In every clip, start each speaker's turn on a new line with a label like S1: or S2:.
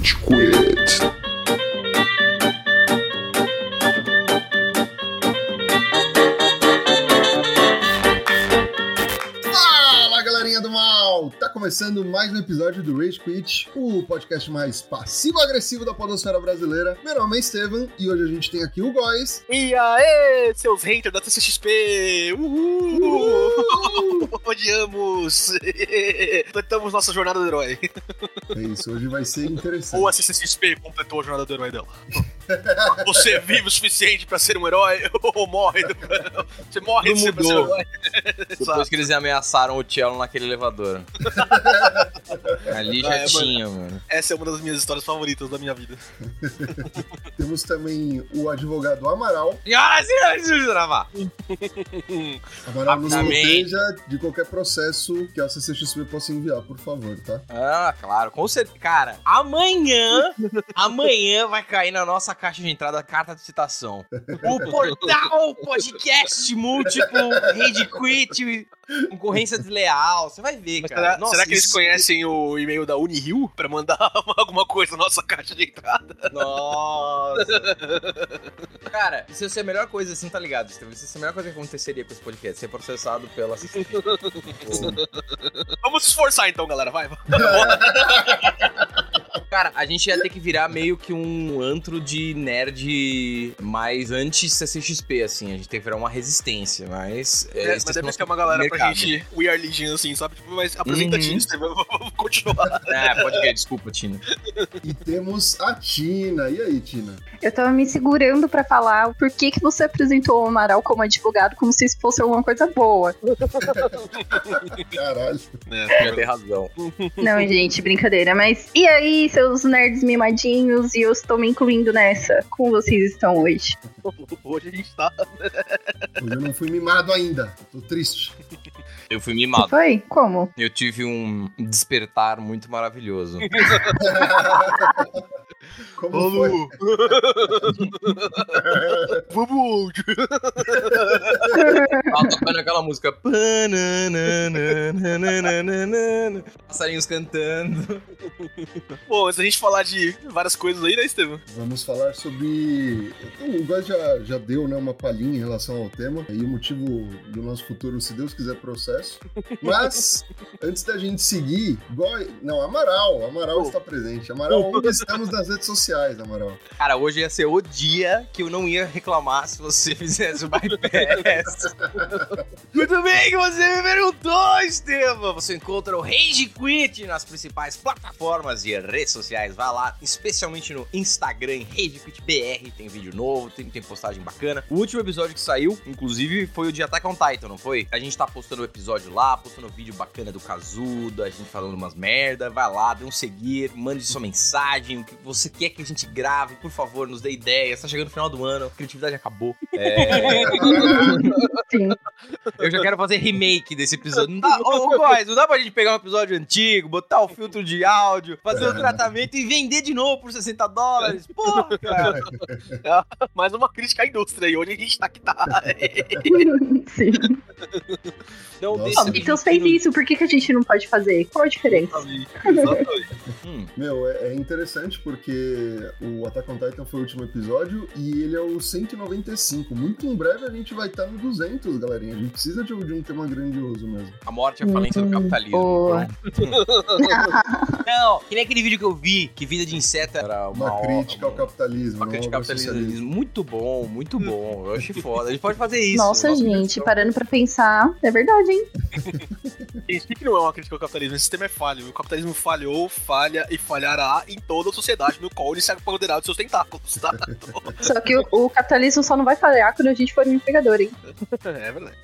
S1: Rage Quit. Fala galerinha do mal! Tá começando mais um episódio do Rage Quit, o podcast mais passivo-agressivo da podosfera brasileira. Meu nome é Estevam e hoje a gente tem aqui o Góis.
S2: E aí, seus haters da CCXP! Uhul! Odiamos! Completamos nossa jornada do herói.
S1: É isso, hoje vai ser interessante.
S2: Ou a CCXP completou a jornada do herói dela. Você é vivo o suficiente pra ser um herói ou morre? Você morre
S3: Não
S2: de ser pra ser um herói.
S3: Depois que eles ameaçaram o Cello naquele elevador. Ali já
S2: Ah, é,
S3: tinha, mano.
S2: Essa é uma das minhas histórias favoritas da minha vida.
S1: Temos também o advogado Amaral.
S3: Ah, sim, sim, gravar.
S1: Amaral nos proteja de qualquer processo que a CCXP possa enviar, por favor, tá?
S3: Ah, claro, com certeza. Cara, amanhã, amanhã vai cair na nossa caixa de entrada a carta de citação. O portal podcast múltiplo, rede quit, concorrência desleal. Você vai ver,
S2: Mas
S3: cara.
S2: será,
S3: Nossa,
S2: será que eles
S3: isso-
S2: conhecem o e-mail da Unirio pra mandar alguma coisa na nossa caixa de entrada?
S3: Nossa. Cara, isso ia ser a melhor coisa, assim, tá ligado? Isso ia ser a melhor coisa que aconteceria com esse podcast. Ser processado pela
S2: Vamos se esforçar então, galera. Vai.
S3: Cara, a gente ia ter que virar meio que um antro de nerd mais anti-CCXP, assim. A gente tem que virar uma resistência, mas...
S2: É,
S3: esse
S2: mas
S3: é
S2: deve ter uma galera pra
S3: mercado.
S2: gente We Are Legion, assim, sabe? Tipo, mas apresenta
S3: Uhum.
S2: vamos continuar.
S3: É, pode ver, desculpa, Tina.
S1: E temos a Tina. E aí, Tina?
S4: Eu tava me segurando pra falar o porquê que você apresentou o Amaral como advogado como se isso fosse alguma coisa boa.
S1: Caralho.
S3: Ia ter razão.
S4: Não, gente, brincadeira. Mas e aí, seus nerds mimadinhos? E eu estou me incluindo nessa. Como vocês estão hoje?
S2: Hoje a gente tá.
S1: Hoje eu não fui mimado ainda. Tô triste.
S3: Eu fui mimado.
S4: foi? Como?
S3: Eu tive um despertar muito maravilhoso.
S1: Como foi?
S2: Vamos!
S3: Tava tocando aquela música. Passarinhos cantando.
S2: Bom, antes da gente falar de várias coisas aí, né, Estevam?
S1: Vamos falar sobre. O Góis já, já deu né, uma palhinha em relação ao tema e o motivo do nosso futuro, se Deus quiser, processo. Mas, antes da gente seguir, Góis. Não, Amaral. Amaral
S2: Oh.
S1: está presente. Amaral, onde estamos nas redes sociais, Amaral?
S3: Cara, hoje ia ser o dia que eu não ia reclamar se você fizesse o bypass. Muito bem que você me perguntou, Estevam. Você encontra o Rage Quit nas principais plataformas e redes sociais. Vai lá, especialmente no Instagram, Rage Quit BR. Tem vídeo novo, tem, tem postagem bacana. O último episódio que saiu, inclusive, foi o de Attack on Titan, não foi? A gente tá postando o episódio lá, postando vídeo bacana do Kazuda, a gente falando umas merda. Vai lá, dê um seguir, mande sua mensagem, o que você quer que a gente grave, por favor, nos dê ideias. Tá chegando o final do ano, a criatividade acabou. É,
S4: Sim.
S3: eu já quero fazer remake desse episódio. Não dá, ô, ô, guys, não dá pra gente pegar um episódio antigo, botar o filtro de áudio, fazer o tratamento e vender de novo por 60 dólares. Porra, cara.
S2: Mais uma crítica à indústria aí, onde a gente tá que tá.
S4: Sim.
S3: Não
S1: Nossa.
S3: deixa
S4: Beatles fez isso, por que, que a gente não pode fazer? Qual a diferença?
S2: Exatamente.
S3: Hum,
S1: Meu, é, é interessante porque o Attack on Titan foi o último episódio e ele é o 195. Muito em breve a gente vai estar no 200, galerinha. A gente precisa de, de um tema grandioso mesmo.
S3: a morte é a falência do
S4: Hum,
S3: capitalismo. Pronto. Não, que nem aquele vídeo que eu vi, que vida de inseto era uma,
S1: Uma, crítica ao capitalismo.
S3: Uma crítica ao capitalismo. Muito bom, muito bom. Eu achei foda. A gente pode fazer isso.
S4: Nossa, gente, parando pra pensar, é verdade, hein?
S2: Isso que não é uma crítica ao capitalismo, esse sistema é falho. O capitalismo falhou, falha e falhará em toda a sociedade no qual ele se apoderar dos seus tentáculos, tá?
S4: Só que o, o capitalismo só não vai falhar quando a gente for um empregador, hein?
S2: É verdade.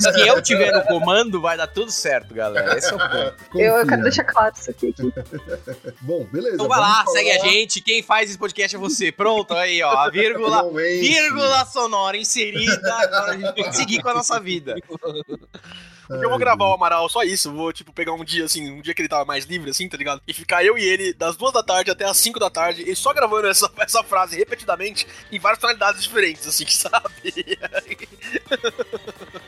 S3: Se eu tiver no comando, vai dar tudo certo, galera. Esse é o ponto.
S4: Eu, eu quero deixar claro isso aqui. aqui.
S1: Bom, beleza.
S3: Então vai lá,
S1: falar
S3: segue a gente. Quem faz esse podcast é você. Pronto, aí, ó. A vírgula.
S1: finalmente.
S3: Vírgula sonora inserida. Agora a gente pode seguir com a nossa vida.
S2: Porque eu vou gravar o Amaral só isso. Vou, tipo, pegar um dia, assim, um dia que ele tava mais livre, assim, tá ligado? E ficar eu e ele das duas da tarde até as cinco da tarde, e só gravando essa, essa frase repetidamente em várias tonalidades diferentes, assim, sabe?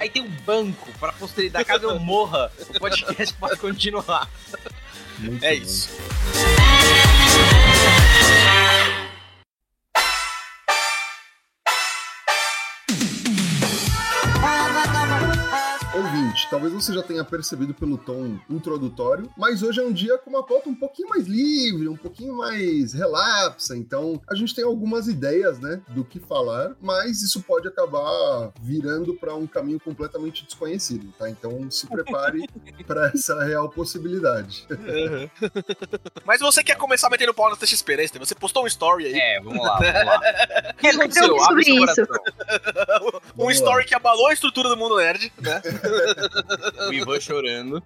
S3: Aí tem um banco pra posteridade. Caso eu morra, o podcast pode continuar.
S1: Muito
S2: É
S1: bom.
S2: isso.
S1: Talvez você já tenha percebido pelo tom introdutório, mas hoje é um dia com uma pauta um pouquinho mais livre, um pouquinho mais relapsa. Então, a gente tem algumas ideias, né, do que falar, mas isso pode acabar virando para um caminho completamente desconhecido, tá? Então, se prepare para essa real possibilidade.
S2: Uhum. Mas você quer começar metendo pau na TXP, né, Você postou um story aí.
S3: É, vamos lá, vamos lá. O que
S4: Eu
S3: aconteceu? Abre
S4: isso.
S2: um
S1: Vamos
S2: story
S1: lá.
S2: que abalou a estrutura do mundo nerd, né?
S3: O Ivan chorando.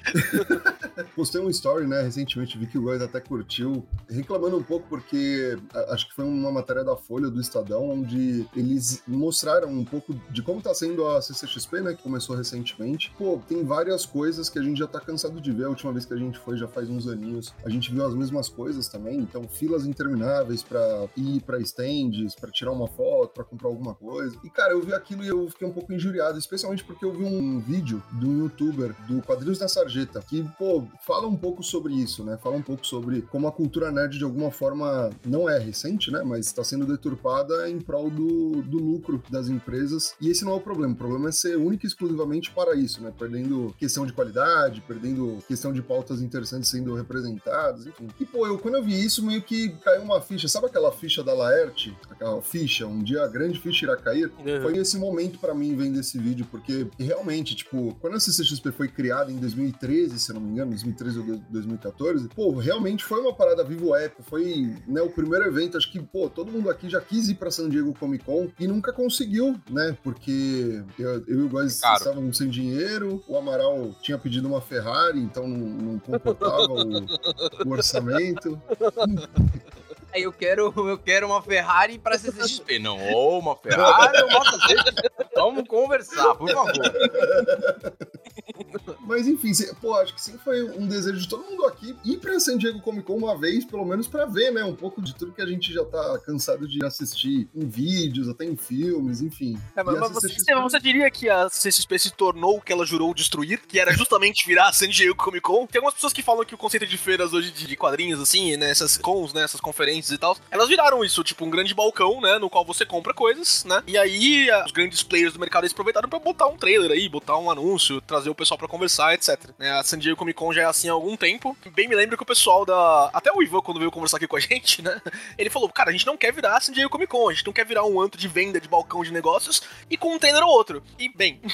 S1: Postei um story, né, recentemente, vi que o Góis até curtiu, reclamando um pouco porque acho que foi uma matéria da Folha, do Estadão, onde eles mostraram um pouco de como tá sendo a CCXP, né, que começou recentemente. Pô, tem várias coisas que a gente já tá cansado de ver. A última vez que a gente foi, já faz uns aninhos, a gente viu as mesmas coisas também. Então, filas intermináveis pra ir pra stands, pra tirar uma foto, pra comprar alguma coisa. E, cara, eu vi aquilo e eu fiquei um pouco injuriado, especialmente porque eu vi um vídeo de um youtuber do Quadrinhos da Sarjeta, que, pô, fala um pouco sobre isso, né? Fala um pouco sobre como a cultura nerd, de alguma forma, não é recente, né? Mas está sendo deturpada em prol do, do lucro das empresas. E esse não é o problema. O problema é ser único e exclusivamente para isso, né? Perdendo questão de qualidade, perdendo questão de pautas interessantes sendo representadas, enfim. E, pô, eu, quando eu vi isso, meio que caiu uma ficha. Sabe aquela ficha da Laerte? Aquela ficha, um dia a grande ficha irá cair? Foi esse momento pra mim vendo esse vídeo, porque realmente, tipo, quando a CCXP foi criada em 2013, se eu não me engano, 2013 ou do- 2014, pô, realmente foi uma parada vivo eco, foi né, o primeiro evento, acho que, pô, todo mundo aqui já quis ir pra San Diego Comic Con e nunca conseguiu, né, porque eu, eu e o Góis estávamos sem dinheiro, o Amaral tinha pedido uma Ferrari, então não, não comportava o, o orçamento.
S3: Aí eu quero, eu quero uma Ferrari pra CCXP. Não, ou uma Ferrari ou uma CCXP. Vamos conversar, por favor.
S1: Mas enfim, se- pô, acho que sim foi um desejo de todo mundo aqui ir pra San Diego Comic Con uma vez, pelo menos pra ver, né? Um pouco de tudo que a gente já tá cansado de assistir em vídeos, até em filmes, enfim.
S2: É, mas mas você,
S1: CCXP
S2: você diria que a CCXP se tornou o que ela jurou destruir? Que era justamente virar a San Diego Comic Con? Tem algumas pessoas que falam que o conceito de feiras hoje de, quadrinhos, assim, né, essas cons, né, essas conferências e tal, elas viraram isso, tipo um grande balcão, né, no qual você compra coisas, né, e aí a- os grandes players do mercado eles aproveitaram pra botar um trailer aí, botar um anúncio, trazer o pessoal pra conversar, etc. Né, a San Diego Comic Con já é assim há algum tempo. Bem me lembro que o pessoal da... Até o Ivan, quando veio conversar aqui com a gente, né, ele falou, cara, a gente não quer virar a San Diego Comic Con, a gente não quer virar um antro de venda de balcão de negócios e com um trailer ou outro. E, bem,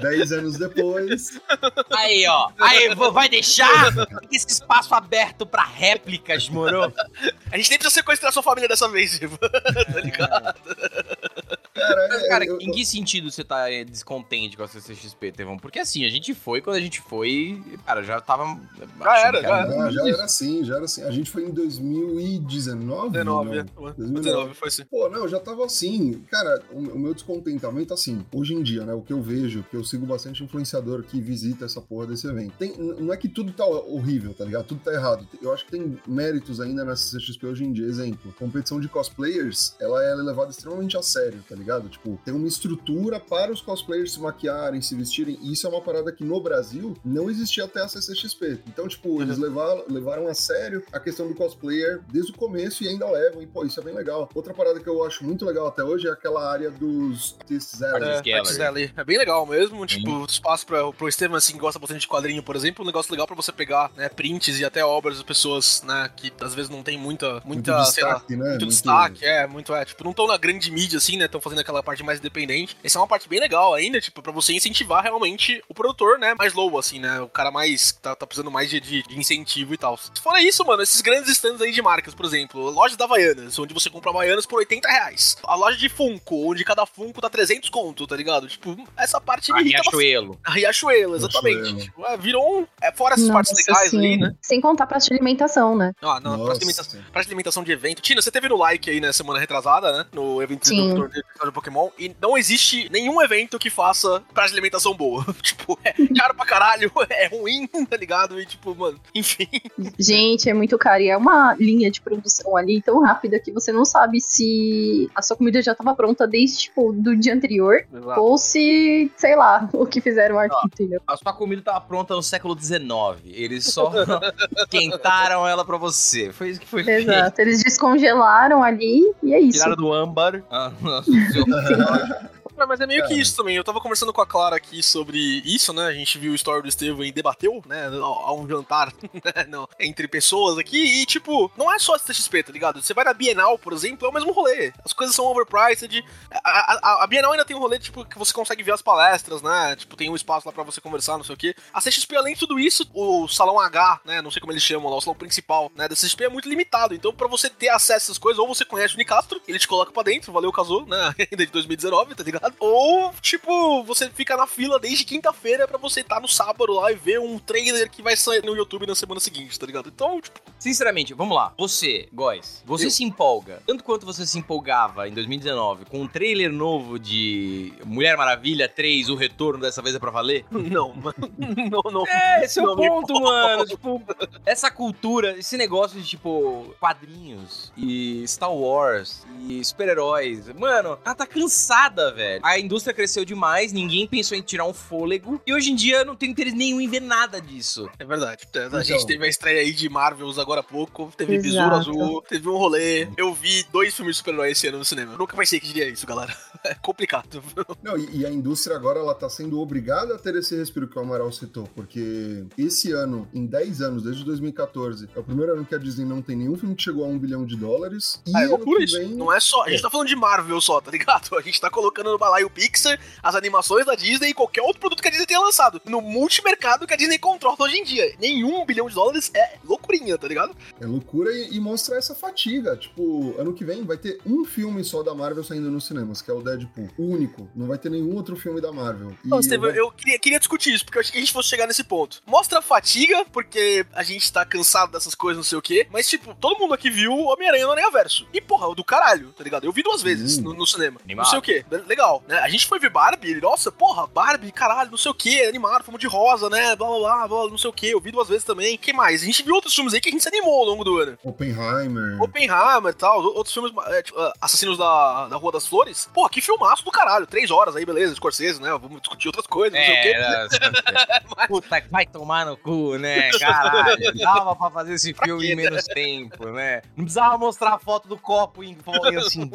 S1: Dez anos depois.
S3: Aí, ó. Aí, vai deixar esse espaço aberto pra réplicas, moro?
S2: a gente nem precisa sequestrar sua família dessa vez, Ivan. tá ligado?
S1: Cara,
S3: Mas, cara,
S1: eu-
S3: em que sentido você tá eh, descontente com a CCXP, Tevão? Porque assim, a gente foi, quando a gente foi, cara, já tava.
S2: Já era, já
S3: muito
S1: já
S3: isso.
S1: era assim, já era assim. A gente foi em 2019?
S2: 19, é.
S1: não?
S2: 19 foi assim.
S1: Pô, não, já tava assim. Cara, o, o meu descontentamento, assim, hoje em dia, né? O que eu vejo, que eu sigo bastante influenciador que visita essa porra desse evento. Tem, não é que tudo tá horrível, tá ligado? Tudo tá errado. Eu acho que tem méritos ainda na CCXP hoje em dia. Exemplo, competição de cosplayers, ela é levada extremamente a sério, tá ligado? Tipo, tem uma estrutura para os cosplayers se maquiarem, se vestirem. E isso é uma parada que no Brasil não existia até a CCXP. Então, tipo, eles levaram, levaram a sério a questão do cosplayer desde o começo e ainda levam. E, pô, isso é bem legal. Outra parada que eu acho muito legal até hoje é aquela área dos artists
S3: Artist
S2: É, Alley. É bem legal mesmo, tipo, espaço pra, pro Estevam, assim, que gosta bastante de quadrinho, por exemplo, um negócio legal pra você pegar, né, prints e até obras de pessoas, né, que às vezes não tem muita, muita,
S1: muito
S2: sei lá,
S1: destaque, né?
S2: muito, destaque, é, muito, é, tipo, não estão na grande mídia, assim, né, estão fazendo aquela parte mais independente. Essa é uma parte bem legal ainda, tipo, pra você incentivar realmente o produtor, né, mais low, assim, né, o cara mais, que tá, tá precisando mais de, de- de incentivo e tal. Se for isso, mano, esses grandes stands aí de marcas, por exemplo, lojas da Havaianas, onde você compra Havaianas por 80 reais. A loja de Funko, onde cada Funko tá 300 conto, tá ligado? Tipo, essa parte
S3: A
S2: me irrita bastante.
S3: Riachuelo.
S2: A Riachuelo, exatamente.
S1: Riachuelo.
S2: Tipo, é, virou um. É, fora essas partes
S4: Nossa,
S2: legais
S4: sim.
S2: aí, né?
S4: Sem contar praça de alimentação, né?
S2: Ah, não, praça de, alimentação, praça de alimentação de evento. Tina, você teve no like aí, né, semana retrasada, né? No evento
S4: Sim.
S2: do torneio de Pokémon. E não existe nenhum evento que faça praça de alimentação boa. tipo, é caro pra caralho, é ruim, tá ligado? E tipo, mano, enfim.
S4: Gente, é muito caro. E é uma linha de produção ali tão rápida que você não sabe se a sua comida já tava pronta desde, tipo, do dia anterior. Ou se, sei lá, o que fizeram aqui, entendeu?
S3: A sua comida tava pronta no século XIX. Eles só esquentaram ela pra você. Foi isso que foi feito.
S4: Exato. Eles descongelaram ali e é isso.
S3: Tiraram do âmbar. Ah, nossa,
S2: É, mas é meio que isso também. Eu tava conversando com a Clara aqui sobre isso, né? A gente viu o story do Estevam e debateu, né? A um jantar né, não, entre pessoas aqui. E, tipo, não é só CXP, tá ligado? Você vai na Bienal, por exemplo, é o mesmo rolê. As coisas são overpriced. A, a, a Bienal ainda tem um rolê, tipo, que você consegue ver as palestras, né? Tipo, tem um espaço lá pra você conversar, não sei o quê. A CXP, além de tudo isso, o Salão H, né? Não sei como eles chamam lá, o salão principal, né? Da CXP é muito limitado. Então, pra você ter acesso a essas coisas, ou você conhece o Nicastro, ele te coloca pra dentro, valeu, casou, né? Ainda de 2019, tá ligado? Ou, tipo, você fica na fila desde quinta-feira pra você estar tá no sábado lá e ver um trailer que vai sair no YouTube na semana seguinte, tá ligado? Então, tipo.
S3: Sinceramente, vamos lá. Você, Góis, você eu. se empolga, tanto quanto você se empolgava em 2019 com um trailer novo de Mulher Maravilha 3, o retorno dessa vez é pra valer?
S2: Não, mano. não, não.
S3: É, esse é o ponto, mano. Tipo, essa cultura, esse negócio de, tipo, quadrinhos e Star Wars e super-heróis. Mano, ela tá cansada, velho. A indústria cresceu demais, ninguém pensou em tirar um fôlego. E hoje em dia não tem interesse nenhum em ver nada disso.
S2: É verdade. A então. gente teve a estreia aí de Marvels agora há pouco, teve Exato. Besouro Azul, teve um rolê. Eu vi dois filmes de super-heróis esse ano no cinema. Eu nunca pensei que diria isso, galera. É complicado.
S1: Não, e, e, a indústria agora ela tá sendo obrigada a ter esse respiro que o Amaral citou, porque esse ano, em 10 anos, desde 2014, é o primeiro ano que a Disney não tem nenhum filme que chegou a um bilhão de dólares.
S2: E ah, é loucura isso. Vem... Não é só. A gente é. tá falando de Marvel só, tá ligado? A gente tá colocando no balaio o Pixar, as animações da Disney e qualquer outro produto que a Disney tenha lançado. No multimercado que a Disney controla hoje em dia. Nenhum bilhão de dólares é loucurinha, tá ligado?
S1: É loucura e, e mostra essa fatiga. Tipo, ano que vem vai ter um filme só da Marvel saindo nos cinemas, que é o Deadpool. O único. Não vai ter nenhum outro filme da Marvel.
S2: Não, Steve, eu, eu queria, queria, discutir isso, porque eu achei que a gente fosse chegar nesse ponto. Mostra a fatiga, porque a gente tá cansado dessas coisas, não sei o quê. Mas, tipo, todo mundo aqui viu Homem-Aranha no Aranha Verso. E, porra, do caralho, tá ligado? Eu vi duas vezes no, no, cinema. Animado. Não sei o quê. Legal, né? A gente foi ver Barbie, nossa, porra, Barbie, caralho, não sei o quê, animado, fomos de rosa, né? Blá blá blá, blá não sei o quê. Eu vi duas vezes também. que mais? A gente viu outros filmes aí que a gente se animou ao longo do ano.
S1: Oppenheimer.
S2: Oppenheimer e tal. Outros filmes, é, tipo, uh, Assassinos da, da Rua das Flores. Porra, que filmaço do caralho. Três horas aí, beleza, Scorsese, né? Vamos discutir outras coisas, não sei o quê.
S3: É, Mas... Puta, vai tomar no cu, né? Caralho. Dava pra fazer esse filme quê, em menos né? tempo, né? Não precisava mostrar a foto do copo em assim.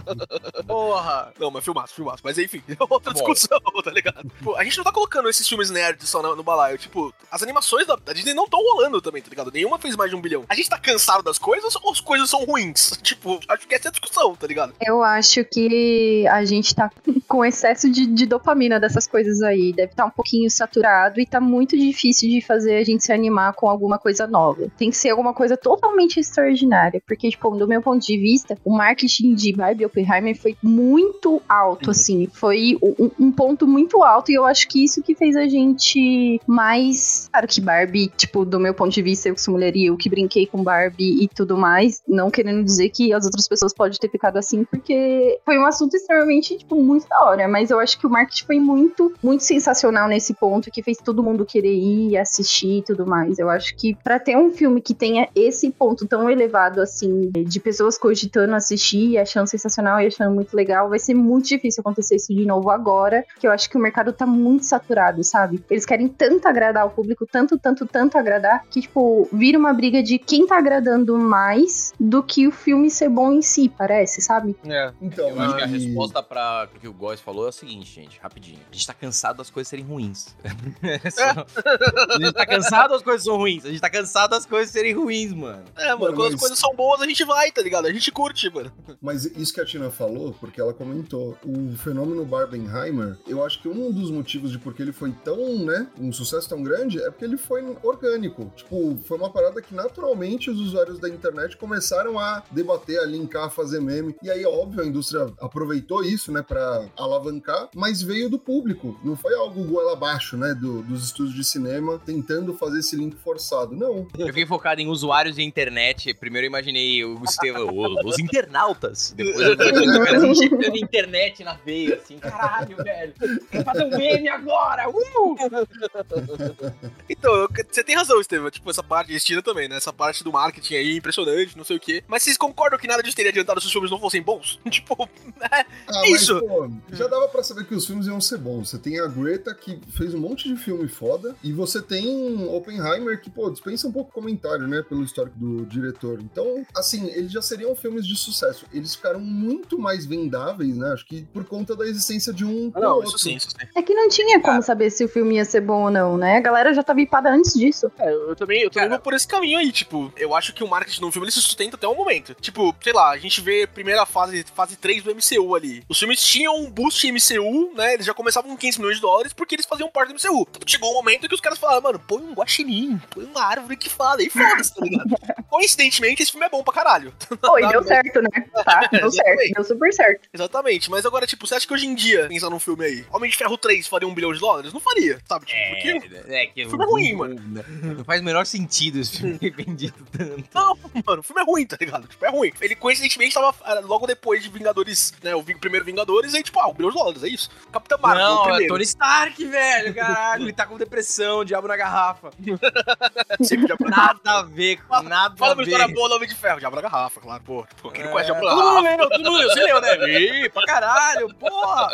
S2: Porra. Não, mas filmaço, filmaço. Mas enfim, é outra Bom. discussão, tá ligado? Pô, a gente não tá colocando esses filmes nerds só no, no balaio. Tipo, as animações da, da Disney não estão rolando também, tá ligado? Nenhuma fez mais de um bilhão. A gente tá cansado das coisas ou as coisas são ruins? Tipo, acho que essa é a discussão, tá ligado?
S4: Eu acho que a gente tá com excesso de, de dopamina dessas coisas aí. Deve estar tá um pouquinho saturado e tá muito difícil de fazer a gente se animar com alguma coisa nova. Tem que ser alguma coisa totalmente extraordinária. Porque, tipo, do meu ponto de vista, o marketing de Barbie Oppenheimer foi muito alto, uhum. assim. Foi um, um, ponto muito alto. E eu acho que isso que fez a gente mais. Claro que Barbie, tipo, do meu ponto de vista, eu que sou mulher e eu que brinquei com Barbie e tudo mais. Não querendo dizer que as outras pessoas podem ter ficado assim, porque foi um assunto extremamente, tipo, muito da hora. Mas eu acho que o marketing foi muito, muito sensacional nesse ponto, que fez todo mundo querer ir assistir e tudo mais. Eu acho que para ter um filme que tenha esse ponto tão elevado, assim, de pessoas cogitando assistir, achando sensacional e achando muito legal, vai ser muito difícil acontecer isso de novo agora, que eu acho que o mercado tá muito saturado, sabe? Eles querem tanto agradar o público, tanto, tanto, tanto agradar, que, tipo, vira uma briga de quem tá agradando mais do que o filme ser bom em si, parece, sabe?
S3: É. Então, eu acho que a resposta para o que o Góis falou é a seguinte, gente, rapidinho. A gente tá cansado das coisas serem ruins. a gente tá cansado das coisas são ruins. A gente tá cansado das coisas serem ruins, mano.
S2: É, mano, quando mas... as coisas são boas, a gente vai, tá ligado? A gente curte, mano.
S1: Mas isso que a Tina falou, porque ela comentou, o fenômeno Barbenheimer, eu acho que um dos motivos de porque ele foi tão, né, um sucesso tão grande é porque ele foi orgânico. Tipo, foi uma parada que naturalmente os usuários da internet começaram a debater, a linkar, a fazer meme. E aí, óbvio, a indústria aproveitou isso, né, para alavancar, mas veio do público. Não foi algo goela abaixo, né, do, dos estúdios de cinema tentando fazer esse link forçado. Não.
S3: Eu fiquei focado em usuários de internet. Primeiro eu imaginei o Estevão, os internautas. Depois eu o internet na veia, assim, caralho, velho. Quero fazer um meme agora! Uh!
S2: Então, você tem razão, Estevão. Tipo, essa parte de estilo também, né? Essa parte do marketing aí, impressionante, não sei o quê. Mas vocês concordam que nada disso teria adiantado se os filmes não fossem bons? tipo, é ah, isso. Mas, pô,
S1: já dava pra saber que os filmes iam ser bons. Você tem a Greta, que fez um monte de filme foda, e você tem Oppenheimer, que, pô, dispensa um pouco comentário, né, pelo histórico do diretor. Então, assim, eles já seriam filmes de sucesso. Eles ficaram muito mais vendáveis, né? Acho que por conta da existência de um.
S2: Ah, não, isso sim, isso sim.
S4: É que não tinha como saber se o filme ia ser bom ou não, né? A galera já tava hipada antes disso.
S2: É, eu também, eu também vou por esse caminho aí, tipo, eu acho que o marketing de um filme ele se sustenta até o momento. Tipo, sei lá, a gente vê a primeira fase, fase 3 do MCU ali. Os filmes tinham um boost MCU, né? Eles já começavam com 15 milhões de dólares porque eles faziam parte do MCU. Então, chegou um momento que os caras falaram, mano, põe um guaxinim, põe uma árvore que fala, e foda-se, tá ligado? Coincidentemente, esse filme é bom pra caralho.
S4: Oi, deu certo, né? Tá, deu certo, deu super certo.
S2: Exatamente, mas agora, tipo, você acha que hoje em dia, pensando num filme aí, Homem de Ferro 3 faria um bilhão de dólares? Não faria, sabe? Tipo, porque...
S3: é, que
S2: O filme é ruim, mano.
S3: Não faz o menor sentido esse filme vendido tanto.
S2: Não, mano, o filme é ruim, tá ligado? Tipo, é ruim. Ele coincidentemente tava ah, logo depois de Vingadores, né? O primeiro Vingadores, aí, tipo, ah, um bilhão de dólares, é isso. Capitão Marvel, o
S3: Não, é. Tony Stark, velho, caralho. Ele tá com depressão, diabo na garrafa.
S2: Sempre já
S3: Nada a ver, nada
S2: Fala
S3: a
S2: uma história
S3: ver.
S2: boa do Homem de Ferro, Diabo da Garrafa, claro, pô. Pô, quem não
S3: É,
S2: conhece Diabo da
S3: todo mundo
S2: Garrafa.
S3: leu, todo mundo leu, você leu, né? Ih, pra caralho, porra.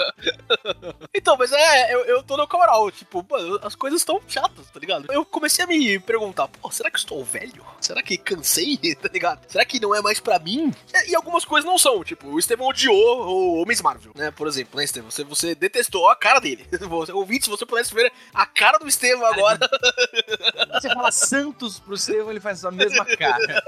S2: Então, mas é, eu, eu tô no Coral, tipo, mano, as coisas estão chatas, tá ligado? Eu comecei a me perguntar, pô, será que estou velho? Será que cansei, tá ligado? Será que não é mais pra mim? E, e algumas coisas não são, tipo, o Estevão odiou o Homens Marvel, né, por exemplo, né, Estevão? Você, você detestou a cara dele. Você, ouvinte, se você pudesse ver a cara do Estevão agora...
S3: Você fala Santos pro Estevão, ele faz a mesma cara.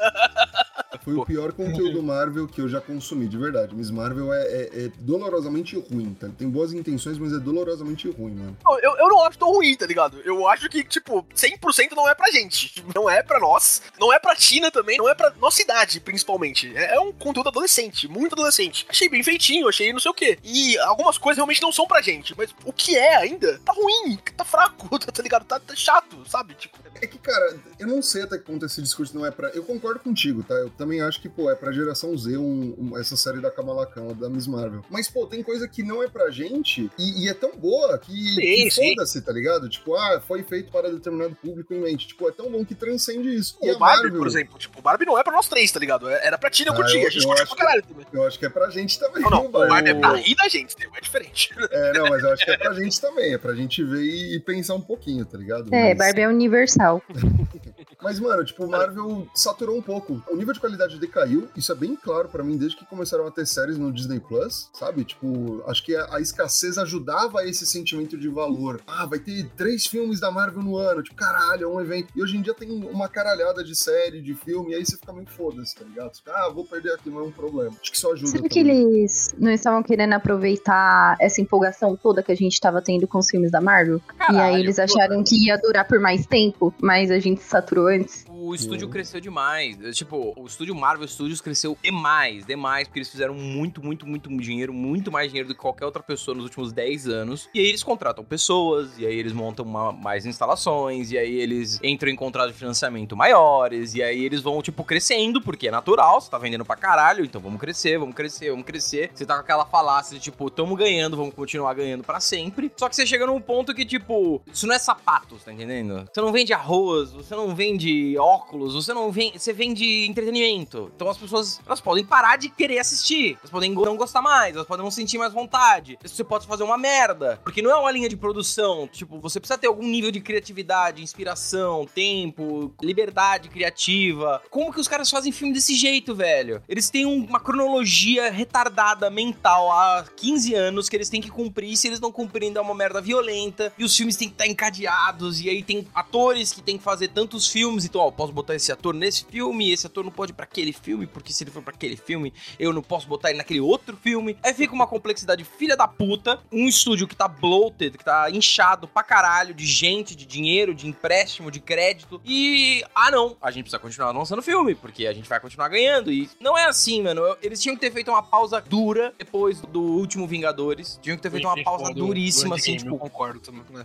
S1: Foi o pior conteúdo Marvel que eu já consumi, de verdade. Miss Marvel é, é- é dolorosamente ruim, tá? Ele tem boas intenções, mas é dolorosamente ruim, mano.
S2: Não, Eu, eu não acho tão ruim, tá ligado? Eu acho que, tipo, 100% não é pra gente. Não é pra nós. Não é pra China também. Não é pra nossa idade, principalmente. É, é um conteúdo adolescente, muito adolescente. Achei bem feitinho, achei não sei o quê. E algumas coisas realmente não são pra gente. Mas o que é ainda, tá ruim, tá fraco, tá, tá ligado? Tá, tá chato, sabe? Tipo,
S1: É que, cara, eu não sei até que ponto esse discurso não é pra. Eu concordo contigo, tá? Eu também acho que, pô, é pra geração Z um- um- essa série da Kamala Khan, da Miss Marvel. Mas, pô, tem coisa que não é pra gente e, e é tão boa que, que foda-se, tá ligado? Tipo, ah, foi feito para determinado público em mente. Tipo, é tão bom que transcende isso. E
S2: o Barbie,
S1: Marvel,
S2: por exemplo. Tipo, o Barbie não é pra nós três, tá ligado? É- Era pra Tina, eu
S1: Ah,
S2: curti.
S1: eu-
S2: A gente curtiu pra caralho também.
S1: eu acho que é pra gente também.
S2: Não, não, o Barbie é pra rir da gente, é diferente.
S1: É, não, mas eu acho que é pra gente também. É pra gente ver e, e pensar um pouquinho, tá ligado?
S4: É,
S1: Mas-
S4: Barbie é universal.
S1: Mas, mano, tipo, o Marvel saturou um pouco. O nível de qualidade decaiu. Isso é bem claro pra mim desde que começaram a ter séries no Disney Plus, sabe? Tipo, acho que a, a escassez ajudava esse sentimento de valor. Ah, vai ter três filmes da Marvel no ano. Tipo, caralho, é um evento. E hoje em dia tem uma caralhada de série, de filme, e aí você fica meio foda-se, tá ligado? Você fica, ah, vou perder aqui, não é um problema. Acho que isso ajuda.
S4: Será que eles não estavam querendo aproveitar essa empolgação toda que a gente tava tendo com os filmes da Marvel? e aí eles acharam que ia durar por mais tempo, mas a gente saturou antes.
S3: O estúdio
S1: Sim.
S3: cresceu demais. Tipo, o estúdio Marvel Studios cresceu demais, demais, porque eles fizeram muito, muito, muito dinheiro, muito mais dinheiro do que qualquer outra pessoa nos últimos 10 anos. E aí eles contratam pessoas, e aí eles montam uma- mais instalações, e aí eles entram em contratos de financiamento maiores, e aí eles vão, tipo, crescendo, porque é natural, você tá vendendo pra caralho, então vamos crescer, vamos crescer, vamos crescer. Você tá com aquela falácia de, tipo, tamo ganhando, vamos continuar ganhando pra sempre. Só que você chega num ponto que, tipo, isso não é sapatos, tá entendendo? Você não vende arroz, você não vende óculos, você não vende. Você vende entretenimento. Então as pessoas elas podem parar de querer assistir. Elas podem não gostar mais, elas podem não sentir mais vontade. Você pode fazer uma merda. Porque não é uma linha de produção. Tipo, você precisa ter algum nível de criatividade, inspiração, tempo, liberdade criativa. Como que os caras fazem filme desse jeito, velho? Eles têm um- uma cronologia retardada mental há 15 anos que eles têm que cumprir. Se eles não cumprirem, dá uma merda violenta. E os filmes têm que estar encadeados. E aí tem atores que têm que fazer tantos filmes. Então, ó, posso botar esse ator nesse filme. Esse ator não pode ir pra aquele filme. Porque se ele for pra aquele filme, eu não posso botar ele naquele outro filme. Aí fica uma complexidade filha da puta. Um estúdio que tá bloated, que tá inchado pra caralho de gente, de dinheiro, de empréstimo, de crédito. E, ah não, a gente precisa continuar lançando filme, porque a gente vai continuar ganhando. E não é assim, mano. Eles tinham que ter feito uma pausa dura depois do último Vingadores. Tinham que ter feito uma pausa duríssima, assim, tipo,
S2: concordo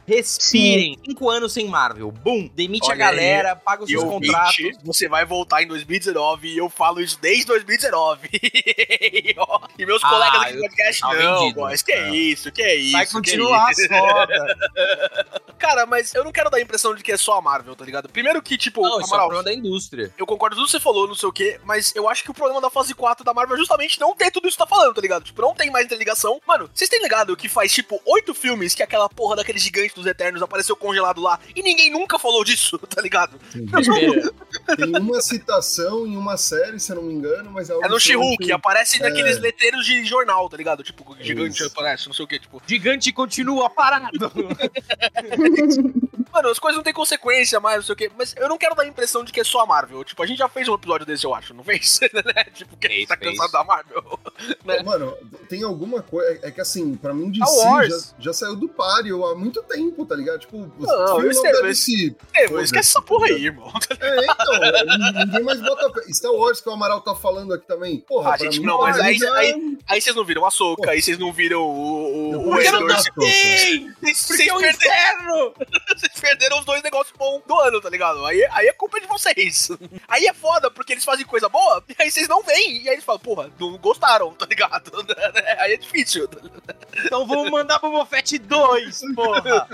S3: respirem. Cinco anos sem Marvel. Bum, demite a galera, paga os seus contratos.
S2: você vai voltar em 2019 e eu falo isso desde 2019. Ó, e meus
S3: Ah,
S2: colegas aqui do podcast, não,
S3: vendido.
S2: boys, que é isso, que é isso.
S3: Vai continuar
S2: é isso.
S3: a soda.
S2: Cara, mas eu não quero dar a impressão de que é só a Marvel, tá ligado? Primeiro que, tipo,
S3: Não, isso é um problema da indústria.
S2: eu concordo com tudo que você falou, não sei o quê, mas eu acho que o problema da fase 4 da Marvel é justamente não ter tudo isso que tá falando, tá ligado? Tipo, não tem mais interligação. Mano, vocês têm ligado que faz, tipo, oito filmes que aquela porra daquele gigante dos Eternos apareceu congelado lá e ninguém nunca falou disso, tá ligado?
S1: Tem uma citação em uma série, se eu não me engano, mas é algo
S2: É no She-Hulk,
S1: que-
S2: aparece
S1: É.
S2: naqueles letreiros de jornal, tá ligado? Tipo, gigante
S1: Isso.
S2: aparece, não sei o quê, tipo.
S3: gigante continua parado.
S2: Mano, as coisas não têm consequência mais, não sei o quê, mas eu não quero dar a impressão de que é só a Marvel. Tipo, a gente já fez um episódio desse, eu acho, não fez? Né? tipo, que a gente tá cansado da Marvel. né?
S1: Mano, tem alguma coisa. É que assim, pra mim,
S2: Star Wars.
S1: já, já saiu do páreo há muito tempo, tá ligado? Tipo, os
S2: Não,
S1: filmes
S2: eu
S1: não
S2: mas-
S1: se.
S2: É, esquece essa porra aí, irmão.
S1: É, então, ninguém mais bota. Star Wars que o Amaral tá falando aqui também. Porra,
S2: Ah,
S1: pra
S2: gente,
S1: mim,
S2: não, mas aí-
S1: já-
S2: aí- Aí vocês não viram a Soca, aí vocês não viram o.
S1: Eu
S2: o, o
S3: Porque é o
S2: perderam,
S3: inferno!
S2: vocês perderam os dois negócios bons do ano, tá ligado? Aí, aí é culpa de vocês. Aí é foda, porque eles fazem coisa boa, e aí vocês não veem. E aí eles falam, porra, não gostaram, tá ligado? Aí é difícil.
S3: Então vamos mandar pro Mofete 2, porra!